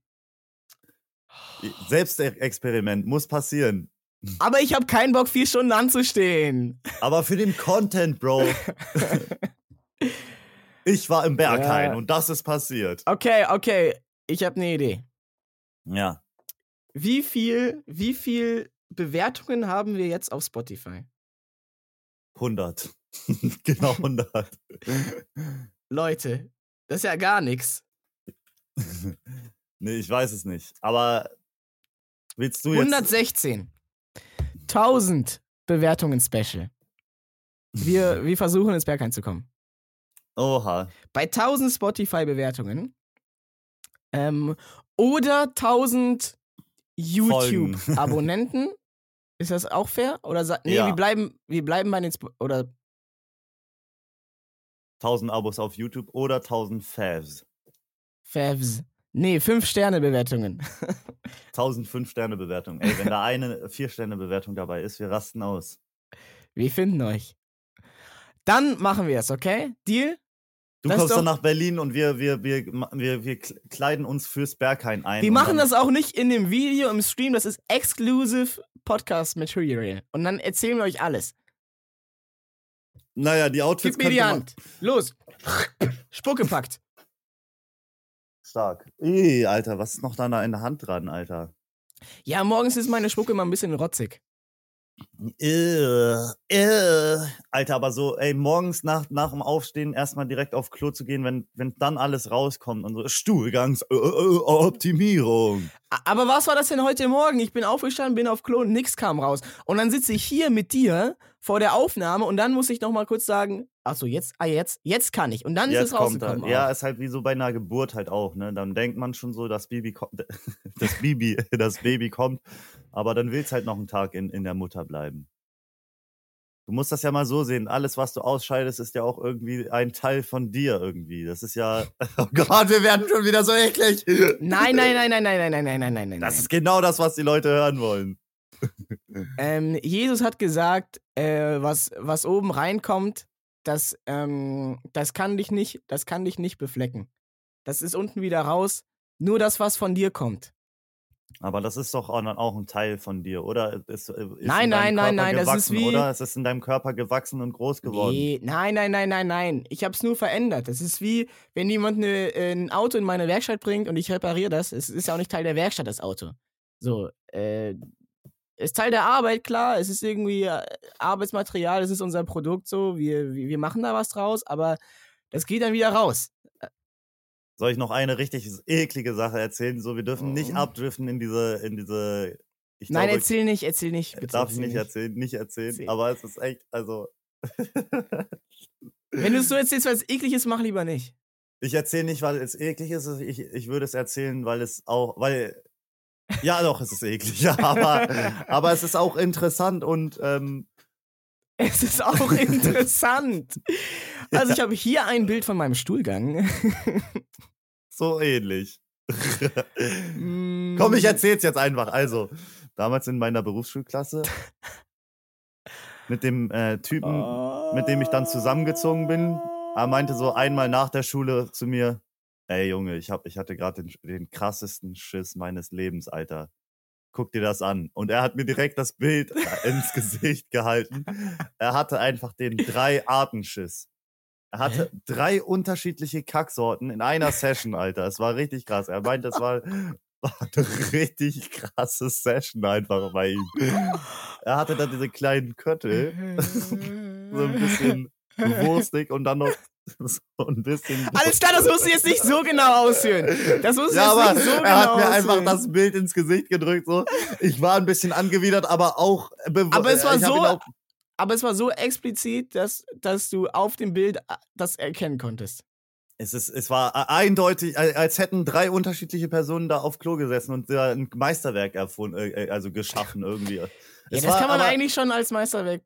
Selbstexperiment muss passieren. Aber ich habe keinen Bock, vier Stunden anzustehen. Aber für den Content, Bro. [LAUGHS] ich war im Berghain Ja. und das ist passiert. Okay, okay. Ich habe eine Idee. Ja. Wie viel, wie viel Bewertungen haben wir jetzt auf Spotify? 100. [LAUGHS] genau 100. Leute, das ist ja gar nichts. nee, ich weiß es nicht. Aber willst du jetzt. 116. 1000 Bewertungen Special. Wir, wir versuchen ins Berg einzukommen. Oha. Bei 1000 Spotify-Bewertungen ähm, oder 1000 Folgen. YouTube-Abonnenten. [LAUGHS] Ist das auch fair? Oder sa- nee, Ja. wir bleiben, wir bleiben bei den Sp oder 1000 Abos auf YouTube oder 1000 Favs. Favs. Nee, 5-Sterne-Bewertungen. 1000 [LAUGHS] 5-Sterne-Bewertungen. Ey, wenn da eine 4-Sterne-Bewertung dabei ist, wir rasten aus. Wir finden euch. Dann machen wir es, okay? Deal? Du Das kommst dann doch- nach Berlin und wir, wir, wir, wir, wir kleiden uns fürs Berghain ein. Wir machen das auch nicht in dem Video, im Stream, das ist exclusive Podcast Material. Und dann erzählen wir euch alles. Naja, die Outfits Gib mir die Hand. Los. Spucke packt. Stark. Ih, Alter, was ist noch da in der Hand dran, Alter? Ja, morgens ist meine Spucke immer ein bisschen rotzig. Äh, äh. Alter, aber so, ey, morgens nach, nach dem Aufstehen erstmal direkt auf Klo zu gehen, wenn, wenn dann alles rauskommt und so Stuhlgangsoptimierung. A- Aber was war das denn heute Morgen? Ich bin aufgestanden, bin auf Klo und nix kam raus. Und dann sitze ich hier mit dir vor der Aufnahme und dann muss ich noch mal kurz sagen, ach so, jetzt, ah, jetzt, jetzt kann ich. Und dann ist Jetzt es kommt er. rausgekommen. Ja, auch. ist halt wie so bei einer Geburt halt auch, ne? Dann denkt man schon so, das Baby kommt, das Baby, das Baby kommt, aber dann will es halt noch einen Tag in, in der Mutter bleiben. Du musst das ja mal so sehen. Alles, was du ausscheidest, ist ja auch irgendwie ein Teil von dir irgendwie. Das ist ja. Oh Gott, wir werden schon wieder so eklig. Nein, nein, nein, nein, nein, nein, nein, nein, nein, nein, nein. Das ist genau das, was die Leute hören wollen. Ähm, Jesus hat gesagt, äh, was, was oben reinkommt, das, ähm, das kann dich nicht, das kann dich nicht beflecken. Das ist unten wieder raus. Nur das, was von dir kommt. Aber das ist doch auch, ein Teil von dir, oder? Ist, ist Nein, in deinem nein, nein, Körper nein, das ist wie- Oder? Es ist in deinem Körper gewachsen und groß geworden. Nee, nein, nein, nein, nein, nein. Ich habe es nur verändert. Das ist wie, wenn jemand eine, äh, ein Auto in meine Werkstatt bringt und ich repariere das. Es ist ja auch nicht Teil der Werkstatt, das Auto. So, äh, ist Teil der Arbeit, klar. Es ist irgendwie äh, Arbeitsmaterial, es ist unser Produkt so. Wir, wir machen da was draus, aber das geht dann wieder raus. Soll ich noch eine richtig eklige Sache erzählen? So, wir dürfen nicht Mhm. abdriften in diese, in diese. Ich Nein, glaube, erzähl nicht, erzähl nicht. ich Bitte, darf ich erzähl nicht erzählen, nicht erzählen. Erzähl. Aber es ist echt, also. [LAUGHS] Wenn du es so erzählst, weil es eklig ist, mach lieber nicht. ich erzähle nicht, weil es eklig ist. Ich, ich würde es erzählen, weil es auch, weil. Ja, doch, es ist eklig, [LAUGHS] ja, aber, aber es ist auch interessant und ähm, Es ist auch [LAUGHS] interessant. Also ich habe hier ein Bild von meinem Stuhlgang. so ähnlich. Mm. Komm, ich erzähl's jetzt einfach. Also, damals in meiner Berufsschulklasse mit dem äh, Typen, mit dem ich dann zusammengezogen bin, er meinte so einmal nach der Schule zu mir, ey Junge, ich, hab, ich hatte gerade den, den krassesten Schiss meines Lebens, Alter. Guck dir das an. Und er hat mir direkt das Bild [LAUGHS] ins Gesicht gehalten. Er hatte einfach den Drei-Arten-Schiss. Er hatte drei unterschiedliche Kacksorten in einer Session, Alter. Es war richtig krass. Er meinte, es war, [LAUGHS] war eine richtig krasse Session einfach bei ihm. Er hatte dann diese kleinen Köttel, [LAUGHS] so ein bisschen wurstig und dann noch [LAUGHS] so ein bisschen. Alles klar, das musst du jetzt nicht so genau ausführen. Das musst du Ja, jetzt aber nicht so genau er hat mir einfach ausführen. das Bild ins Gesicht gedrückt. So. Ich war ein bisschen angewidert, aber auch. bewo- Aber es war ich hab so- Aber es war so explizit, dass, dass du auf dem Bild äh, das erkennen konntest. es, ist, es war äh, eindeutig, äh, als hätten drei unterschiedliche Personen da auf Klo gesessen und da ein Meisterwerk erfunden, äh, äh, also geschaffen irgendwie. Ja, das war kann man eigentlich schon als Meisterwerk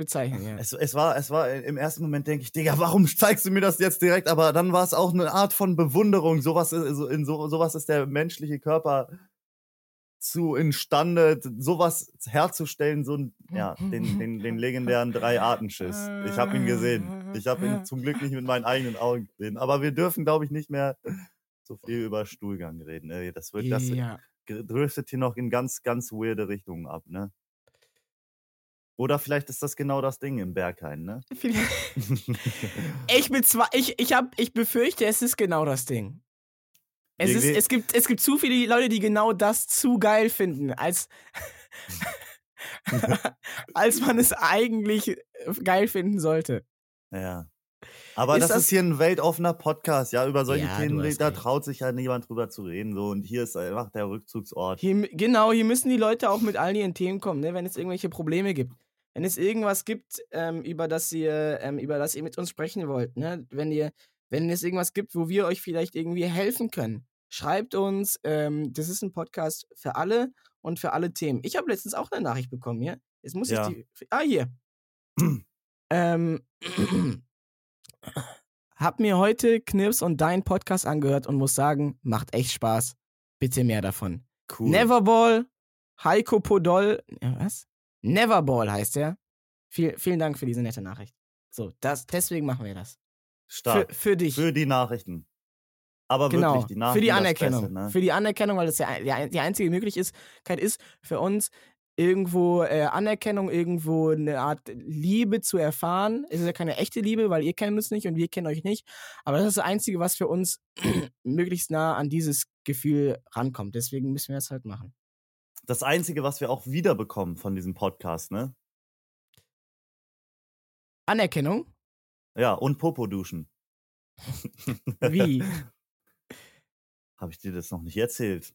bezeichnen, ja. Es, es war, es war im ersten Moment denke ich, Digga, warum zeigst du mir das jetzt direkt? Aber dann war es auch eine Art von Bewunderung. Sowas, ist- so, in so, sowas ist der menschliche Körper zu imstande, sowas herzustellen, so ein, ja, den, den, den legendären Drei-Arten-Schiss. Ich habe ihn gesehen. Ich habe ihn zum Glück nicht mit meinen eigenen Augen gesehen. Aber wir dürfen, glaube ich, nicht mehr so viel über Stuhlgang reden. Das wird, das ja. driftet hier noch in ganz, ganz weirde Richtungen ab, ne? Oder vielleicht ist das genau das Ding im Berghain, ne? [LAUGHS] [LAUGHS] Ich, bezwe ich, ich, hab, ich befürchte, es ist genau das Ding. Es, ist, es, gibt, es gibt zu viele Leute, die genau das zu geil finden, als, [LAUGHS] als man es eigentlich äh, geil finden sollte. Ja. Aber Ist das, das- ist hier ein weltoffener Podcast, ja, über solche Ja, Themen, da traut sich ja niemand drüber zu reden, so, und hier ist einfach der Rückzugsort. Hier, genau, hier müssen die Leute auch mit all ihren Themen kommen, ne? wenn es irgendwelche Probleme gibt. Wenn es irgendwas gibt, ähm, über, das ihr, ähm, über das ihr mit uns sprechen wollt, ne? wenn, ihr, wenn es irgendwas gibt, wo wir euch vielleicht irgendwie helfen können, schreibt uns. Ähm, das ist ein Podcast für alle und für alle Themen. Ich habe letztens auch eine Nachricht bekommen, ja? Jetzt muss Ja. ich die. Ah, hier. ähm, [CLEARS THROAT] hab mir heute Knips und deinen Podcast angehört und muss sagen, macht echt Spaß. Bitte mehr davon. Cool. Neverball, Heiko Podol, ja, was? Neverball heißt er. Viel, vielen Dank für diese nette Nachricht. So, das, deswegen machen wir das. Für, Stark. für dich. Für die Nachrichten. Aber genau, wirklich, die Nachrichten. für die Anerkennung. Beste, ne? Für die Anerkennung, weil das ja die einzige Möglichkeit ist für uns, irgendwo äh, Anerkennung, irgendwo eine Art Liebe zu erfahren. Es ist ja keine echte Liebe, weil ihr kennt uns nicht und wir kennen euch nicht. Aber das ist das Einzige, was für uns [CLEARS THROAT] möglichst nah an dieses Gefühl rankommt. Deswegen müssen wir das halt machen. Das Einzige, was wir auch wiederbekommen von diesem Podcast, ne? Anerkennung? Ja, und Popo duschen. [LAUGHS] Wie? [LAUGHS] Habe ich dir das noch nicht erzählt?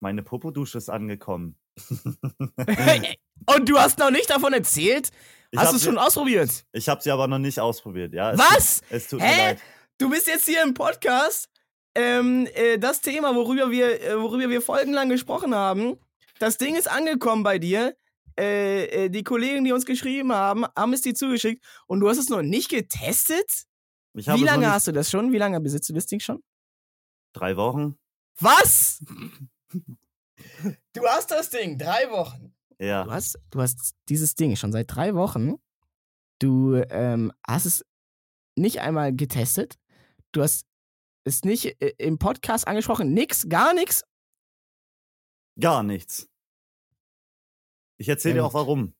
Meine Popo-Dusche ist angekommen. [LAUGHS] und du hast noch nicht davon erzählt? Ich hast du es schon ausprobiert? Ich habe sie aber noch nicht ausprobiert, ja. Es Was? Tut, es tut mir Hä? leid. Du bist jetzt hier im Podcast. Ähm, äh, das Thema, worüber wir, äh, worüber wir folgenlang gesprochen haben, das Ding ist angekommen bei dir. Äh, äh, die Kollegen, die uns geschrieben haben, haben es dir zugeschickt und du hast es noch nicht getestet? Wie lange hast du das schon? Wie lange besitzt du das Ding schon? Drei Wochen? Was? [LAUGHS] du hast das Ding drei Wochen. Du Ja. hast, du hast dieses Ding schon seit drei Wochen. Du ähm, hast es nicht einmal getestet. Du hast es nicht äh, im Podcast angesprochen. Nix, gar nichts. Gar nichts. Ich erzähle dir auch warum.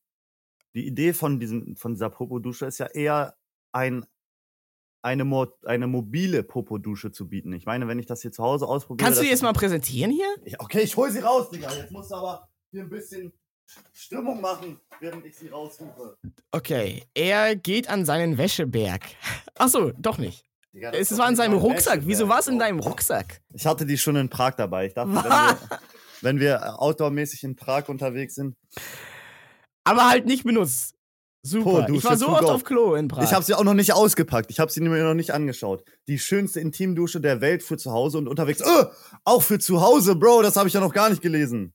Die Idee von, diesem, von dieser Popo-Dusche ist ja eher ein, eine, Mo eine mobile Popo-Dusche zu bieten. Ich meine, wenn ich das hier zu Hause ausprobiere. Kannst du die jetzt mal präsentieren hier? Ja, okay, ich hol sie raus, Digga. Jetzt musst du aber hier ein bisschen Stimmung machen, während ich sie raussuche. Okay, er geht an seinen Wäscheberg. Achso, doch nicht. Digga, Es war in seinem Rucksack. Wieso war es in deinem Rucksack? Ich hatte die schon in Prag dabei. Ich dachte, wenn [LAUGHS] wir, wenn wir outdoormäßig in Prag unterwegs sind. Aber halt nicht benutzt. Super. Dusche ich war so oft auf Klo in Prag. Ich habe sie auch noch nicht ausgepackt. Ich habe sie mir noch nicht angeschaut. Die schönste Intimdusche der Welt für zu Hause und unterwegs. Äh, auch für zu Hause, Bro. Das habe ich ja noch gar nicht gelesen.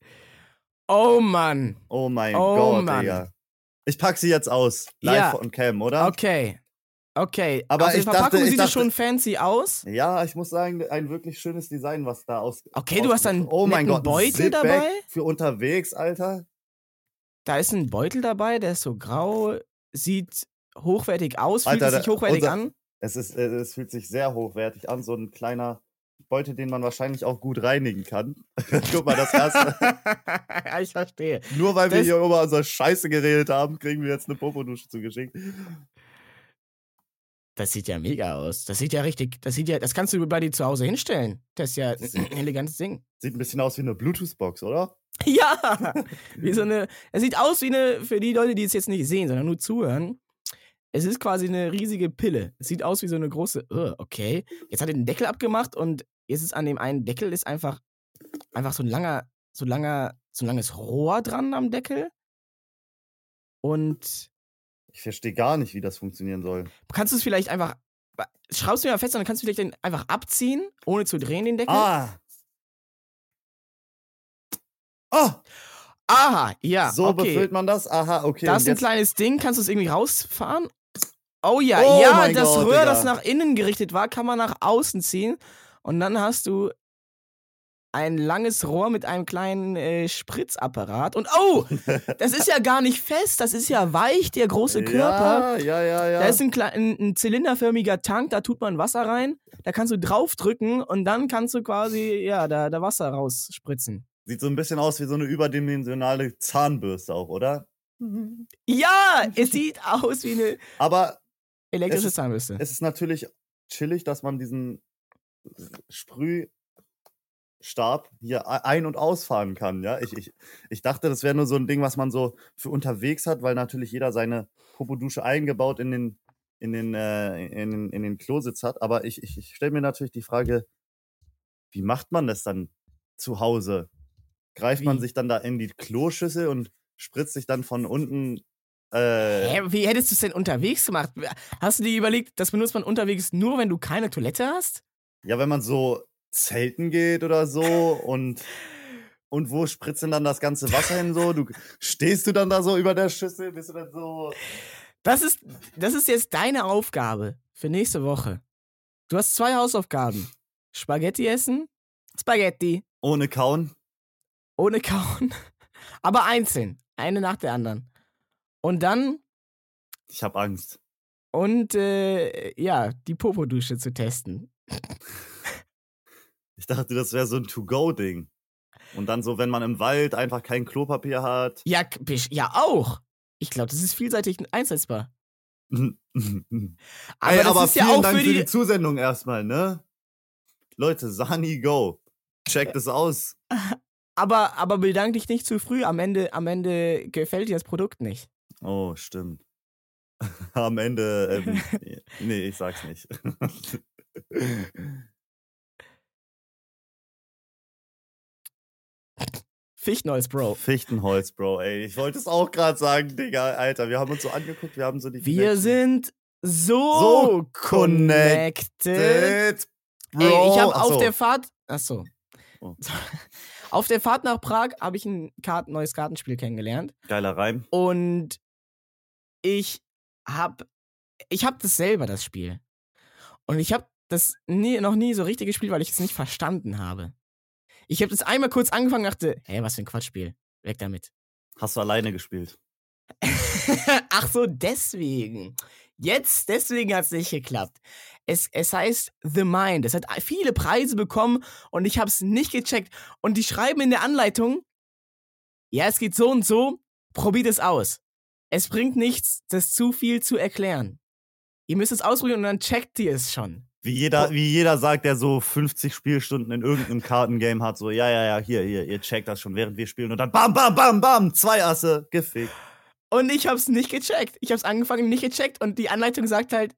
oh Mann. Oh mein Oh Gott, Mann. Digga. Ich pack sie jetzt aus. Live Ja. on Cam, oder? Okay. Okay. Aber der ich dachte- Verpackung ich sieht dachte- schon fancy aus. Ja, ich muss sagen, ein wirklich schönes Design, was da aus. Okay, du hast da einen Oh mein Gott, ein Beutel dabei? Für unterwegs, Alter. Da ist ein Beutel dabei, der ist so grau, sieht hochwertig aus, fühlt Alter, sich der- hochwertig unser- an. Es, ist, äh, es fühlt sich sehr hochwertig an. So ein kleiner Beutel, den man wahrscheinlich auch gut reinigen kann. [LAUGHS] Guck mal, das erste. [LAUGHS] ja, ich verstehe. Nur weil wir Das- hier über unsere Scheiße geredet haben, kriegen wir jetzt eine Popodusche zugeschickt. Das sieht ja mega aus. Das sieht ja richtig, das sieht ja, das kannst du bei dir zu Hause hinstellen. Das ist ja ein elegantes Ding. Sieht ein bisschen aus wie eine Bluetooth-Box, oder? [LAUGHS] Ja, wie so eine. Es sieht aus wie eine, für die Leute, die es jetzt nicht sehen, sondern nur zuhören. Es ist quasi eine riesige Pille. Es sieht aus wie so eine große. Uh, okay. Jetzt hat er den Deckel abgemacht und jetzt ist an dem einen Deckel ist einfach, einfach so ein langer, so langer, so ein langes Rohr dran am Deckel. Und Ich verstehe gar nicht, wie das funktionieren soll. kannst du es vielleicht einfach. Schraubst du mir mal fest und dann kannst du vielleicht den einfach abziehen, ohne zu drehen, den Deckel. Ah! Ah! Aha, ja. so okay. befüllt man das? Aha, okay. Da und ist ein kleines Ding, kannst du es irgendwie rausfahren? Oh ja, Oh ja, das Gott, Röhr, Digga. das nach innen gerichtet war, kann man nach außen ziehen. Und dann hast du ein langes Rohr mit einem kleinen äh, Spritzapparat. Und oh, das ist ja gar nicht fest, das ist ja weich, der große Körper. Ja, ja, ja, ja. Da ist ein, ein, ein zylinderförmiger Tank, da tut man Wasser rein, da kannst du draufdrücken und dann kannst du quasi, ja, da, da Wasser rausspritzen. Sieht so ein bisschen aus wie so eine überdimensionale Zahnbürste auch, oder? Ja, es sieht aus wie eine Aber elektrische Es ist- Zahnbürste. es ist natürlich chillig, dass man diesen Sprühstab hier e- ein- und ausfahren kann. Ja, ich, ich, ich dachte, das wäre nur so ein Ding, was man so für unterwegs hat, weil natürlich jeder seine Popodusche eingebaut in den, in den, äh, in den, in den Klositz hat. Aber ich, ich, ich stelle mir natürlich die Frage, wie macht man das dann zu Hause? Greift man Wie? sich dann da in die Kloschüssel und spritzt sich dann von unten äh, Hä, wie hättest du es denn unterwegs gemacht? Hast du dir überlegt, das benutzt man unterwegs nur, wenn du keine Toilette hast? Ja, wenn man so zelten geht oder so und und wo spritzt denn dann das ganze Wasser hin so? Du stehst du dann da so über der Schüssel, bist du dann so Das ist, das ist jetzt deine Aufgabe für nächste Woche. Du hast zwei Hausaufgaben. Spaghetti essen, Spaghetti, Ohne Kauen. ohne kauen, [LAUGHS] aber einzeln, eine nach der anderen. Und dann Ich habe Angst. und äh, ja, die Popodusche zu testen. [LAUGHS] Ich dachte, das wäre so ein To-Go-Ding. Und dann so, wenn man im Wald einfach kein Klopapier hat. Ja, ja auch. Ich glaube, das ist vielseitig einsetzbar. [LAUGHS] aber Ey, das aber ist ja vielen auch Dank für die, Zusendung erstmal, ne? Leute, Sani Go. Checkt es aus. [LAUGHS] aber aber bedank dich nicht zu früh. Am Ende am Ende gefällt dir das Produkt nicht. Oh, stimmt. [LAUGHS] Am Ende, ähm, nee, ich sag's nicht. Fichtenholz, Bro. Fichtenholz, Bro, ey. Ich wollte es auch gerade sagen, Digga, Alter. Wir haben uns so angeguckt, wir haben so die Wir Connection. sind so, So connected. Dead, Bro. Ey, ich habe auf so. der Fahrt, ach so. Oh. [LAUGHS] Auf der Fahrt nach Prag habe ich ein Karten, neues Kartenspiel kennengelernt Geiler Reim. und ich habe ich habe das selber das Spiel. Und ich habe das nie, noch nie so richtig gespielt, weil ich es nicht verstanden habe. Ich habe das einmal kurz angefangen und dachte, hä, was für ein Quatschspiel. Weg damit. Hast du alleine gespielt? [LAUGHS] Ach so, deswegen. Jetzt, deswegen hat es nicht geklappt. Es, es heißt The Mind. Es hat viele Preise bekommen und ich habe es nicht gecheckt. Und die schreiben in der Anleitung, ja, es geht so und so, probiert es aus. Es bringt nichts, das zu viel zu erklären. Ihr müsst es ausprobieren und dann checkt ihr es schon. Wie jeder, wie jeder sagt, der so 50 Spielstunden in irgendeinem Kartengame hat, so, ja, ja, ja, hier, hier, ihr checkt das schon, während wir spielen und dann bam, bam, bam, bam, zwei Asse, gefickt. Und ich hab's nicht gecheckt. Ich hab's angefangen, nicht gecheckt und die Anleitung sagt halt,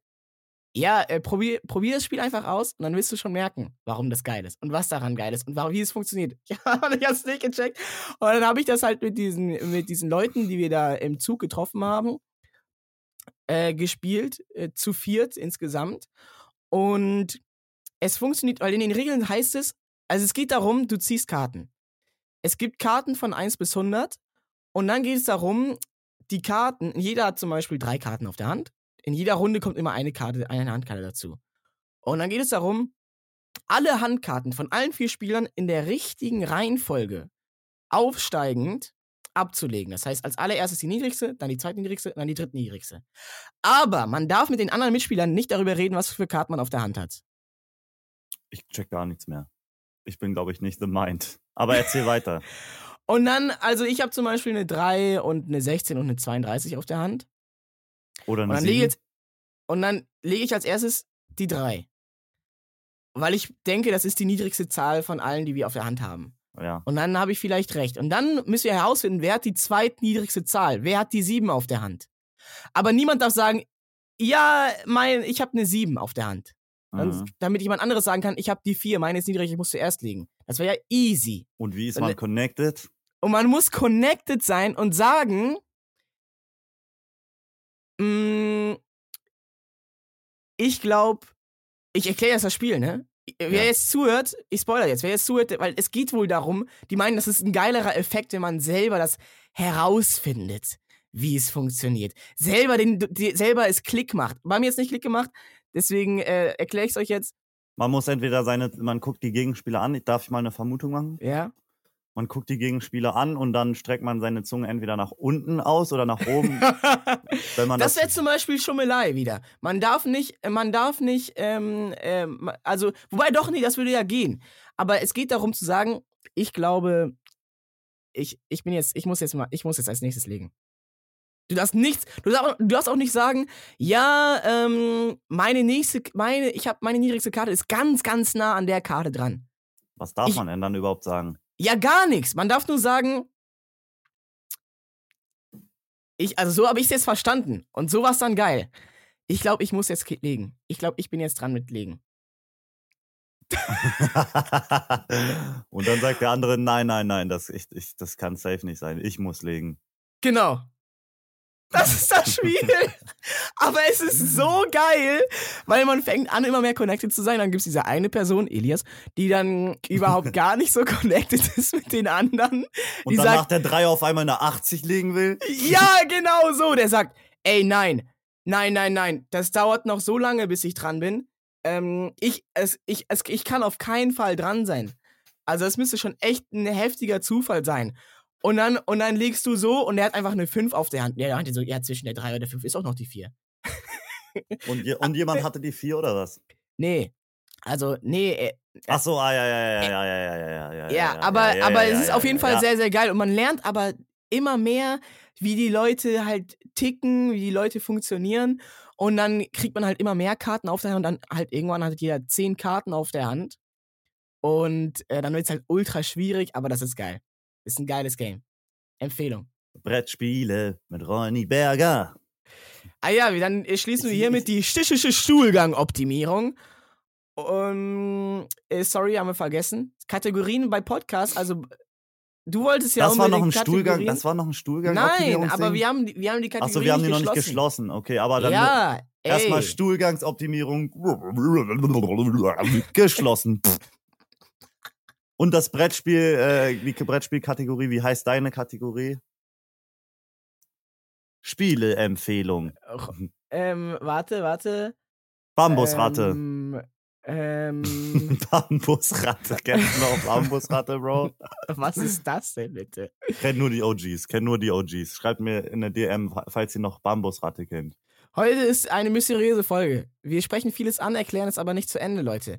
ja, äh, probier, probier das Spiel einfach aus und dann wirst du schon merken, warum das geil ist und was daran geil ist und warum, wie es funktioniert. [LAUGHS] Ja, und ich hab's nicht gecheckt. Und dann habe ich das halt mit diesen, mit diesen Leuten, die wir da im Zug getroffen haben, äh, gespielt, äh, zu viert insgesamt. Und es funktioniert, weil in den Regeln heißt es, also es geht darum, du ziehst Karten. Es gibt Karten von 1 bis 100 und dann geht es darum, die Karten, jeder hat zum Beispiel drei Karten auf der Hand. In jeder Runde kommt immer eine Karte, eine Handkarte dazu. Und dann geht es darum, alle Handkarten von allen vier Spielern in der richtigen Reihenfolge aufsteigend abzulegen. Das heißt, als allererstes die niedrigste, dann die zweitniedrigste, dann die drittniedrigste. Aber man darf mit den anderen Mitspielern nicht darüber reden, was für Karten man auf der Hand hat. Ich check gar nichts mehr. Ich bin, glaube ich, nicht the mind. Aber erzähl [LAUGHS] weiter. Und dann, also ich habe zum Beispiel eine 3 und eine 16 und eine 32 auf der Hand. Oder Und eine dann lege ich, Sieben. jetzt, und dann lege ich als erstes die 3. Weil ich denke, das ist die niedrigste Zahl von allen, die wir auf der Hand haben. Ja. Und dann habe ich vielleicht recht. Und dann müssen wir herausfinden, wer hat die zweitniedrigste Zahl? Wer hat die 7 auf der Hand? Aber niemand darf sagen, ja, mein, ich habe eine 7 auf der Hand. Dann, Mhm. Damit jemand anderes sagen kann, ich habe die 4, meine ist niedrig, ich muss zuerst legen. Das wäre ja easy. Und wie ist man connected? Und man muss connected sein und sagen, mm, ich glaube, ich erkläre jetzt das Spiel, ne? Wer Ja. jetzt zuhört, ich spoiler jetzt, wer jetzt zuhört, weil es geht wohl darum, die meinen, das ist ein geilerer Effekt, wenn man selber das herausfindet, wie es funktioniert. Selber, den, die, selber es Klick macht. Bei mir jetzt nicht Klick gemacht, deswegen äh, erkläre ich es euch jetzt. Man muss entweder seine, man guckt die Gegenspieler an. Darf ich mal eine Vermutung machen? Ja. Man guckt die Gegenspieler an und dann streckt man seine Zunge entweder nach unten aus oder nach oben. [LAUGHS] wenn man Das das, wäre zum Beispiel Schummelei wieder. Man darf nicht, man darf nicht, ähm, ähm, also, wobei doch, nee, das würde ja gehen. Aber es geht darum zu sagen, ich glaube, ich, ich bin jetzt, ich muss jetzt mal, ich muss jetzt als nächstes legen. Du darfst nichts, du darfst, du darfst auch nicht sagen, ja, ähm, meine nächste, meine, ich habe meine niedrigste Karte ist ganz, ganz nah an der Karte dran. was darf ich- man denn dann überhaupt sagen? Ja, gar nichts. Man darf nur sagen, ich, also so habe ich es jetzt verstanden. Und so war es dann geil. Ich glaube, ich muss jetzt legen. Ich glaube, ich bin jetzt dran mit legen. [LAUGHS] und dann sagt der andere, nein, nein, nein, das, ich, ich, das kann safe nicht sein. Ich muss legen. Genau. Das ist das Spiel. [LAUGHS] Aber es ist so geil, weil man fängt an, immer mehr connected zu sein. Dann gibt es diese eine Person, Elias, die dann überhaupt [LAUGHS] gar nicht so connected ist mit den anderen. Und Die danach sagt- der Drei auf einmal eine 80 legen will. Ja, genau so. Der sagt, ey, nein, Nein, nein, nein. Das dauert noch so lange, bis ich dran bin. Ähm, ich, es, ich, es, ich kann auf keinen Fall dran sein. Also, es müsste schon echt ein heftiger Zufall sein. Und dann, und dann legst du so und er hat einfach eine 5 auf der Hand. Ja, er hat so, ja, zwischen der 3 und der 5 ist auch noch die 4. und, je, und jemand hatte die 4 oder was? Nee. Also, nee. Äh, Ach so, ah, ja, ja, ja, ja, ja, ja, ja, ja. Ja, aber, ja, aber ja, es ist auf jeden Fall sehr, sehr geil und man lernt aber immer mehr, wie die Leute halt ticken, wie die Leute funktionieren und dann kriegt man halt immer mehr Karten auf der Hand und dann halt irgendwann hat jeder 10 Karten auf der Hand. Und äh, dann wird es halt ultra schwierig, aber das ist geil. Ist ein geiles Game. Empfehlung. Brettspiele mit Ronny Berger. Ah ja, dann schließen wir hiermit die stichische Stuhlgang-Optimierung. Um, äh, sorry, haben wir vergessen. Kategorien bei Podcasts, also du wolltest ja Das war noch ein unbedingt Stuhlgang, Kategorien. das war noch ein Stuhlgang. Nein, aber wir haben, die- wir haben die Kategorien Achso, wir haben die noch nicht geschlossen. Okay, aber dann Ja, erstmal Stuhlgangsoptimierung [LAUGHS] geschlossen. Und das Brettspiel, äh, die Brettspielkategorie, wie heißt deine Kategorie? Spieleempfehlung. Ähm, warte, warte. Bambusratte. Ähm, ähm, [LAUGHS] Bambusratte. Kennst du noch Bambusratte, Bro? [LAUGHS] was ist das denn bitte? Kennt nur die OGs, kennt nur die OGs. Schreibt mir in der DM, falls ihr noch Bambusratte kennt. Heute ist eine mysteriöse Folge. Wir sprechen vieles an, erklären es aber nicht zu Ende, Leute.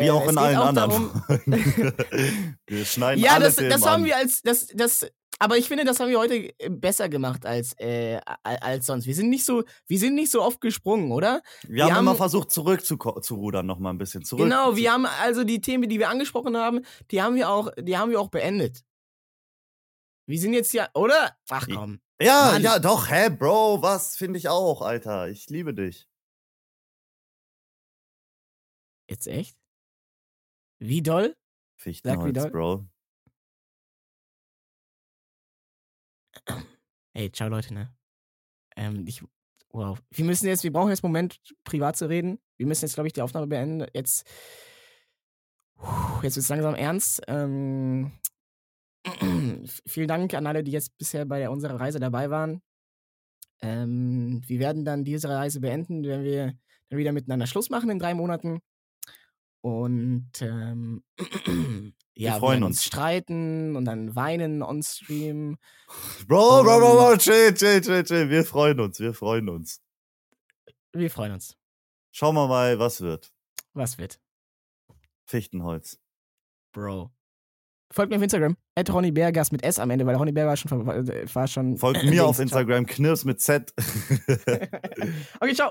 Wie Äh, auch in allen auch anderen. [LAUGHS] Wir schneiden Ja, alle das, Themen das haben an. wir als das das aber ich finde, das haben wir heute äh, besser gemacht als äh, als sonst. Wir sind nicht so wir sind nicht so oft gesprungen, oder? Wir haben wir immer haben- versucht, zurück zu, ko- zu rudern, noch mal ein bisschen zurück. genau, wir haben also die Themen, die wir angesprochen haben, die haben wir auch die haben wir auch beendet. Wir sind jetzt ja, oder? Ach komm. Ja, Mann. ja, doch, hä, Bro, was finde ich auch, Alter. Ich liebe dich. Jetzt echt? Wie doll? Fichtenholz, wieder. Bro. Ey, ciao Leute, ne? Ähm, ich wow. Wir müssen jetzt, wir brauchen jetzt einen Moment privat zu reden. Wir müssen jetzt glaube ich die Aufnahme beenden. Jetzt jetzt wird es langsam ernst. Ähm, [CLEARS THROAT] vielen Dank an alle, die jetzt bisher bei unserer Reise dabei waren. Ähm, wir werden dann diese Reise beenden, wenn wir dann wieder miteinander Schluss machen in drei Monaten. Und ähm, [CLEARS THROAT] ja, freuen werden uns. streiten und dann weinen on Stream. [LAUGHS] Bro, Bro, Bro, Bro, chill, chill, chill, chill. Wir freuen uns, wir freuen uns. Wir freuen uns. Schauen wir mal, was wird. Was wird? Fichtenholz. Bro. Folgt mir auf Instagram. At Ronny Bergas mit S am Ende, weil Ronny Berger war schon. ver- War schon Folgt [CLEARS THROAT] mir auf. Instagram, Knirps mit Z. [LAUGHS] Okay, ciao.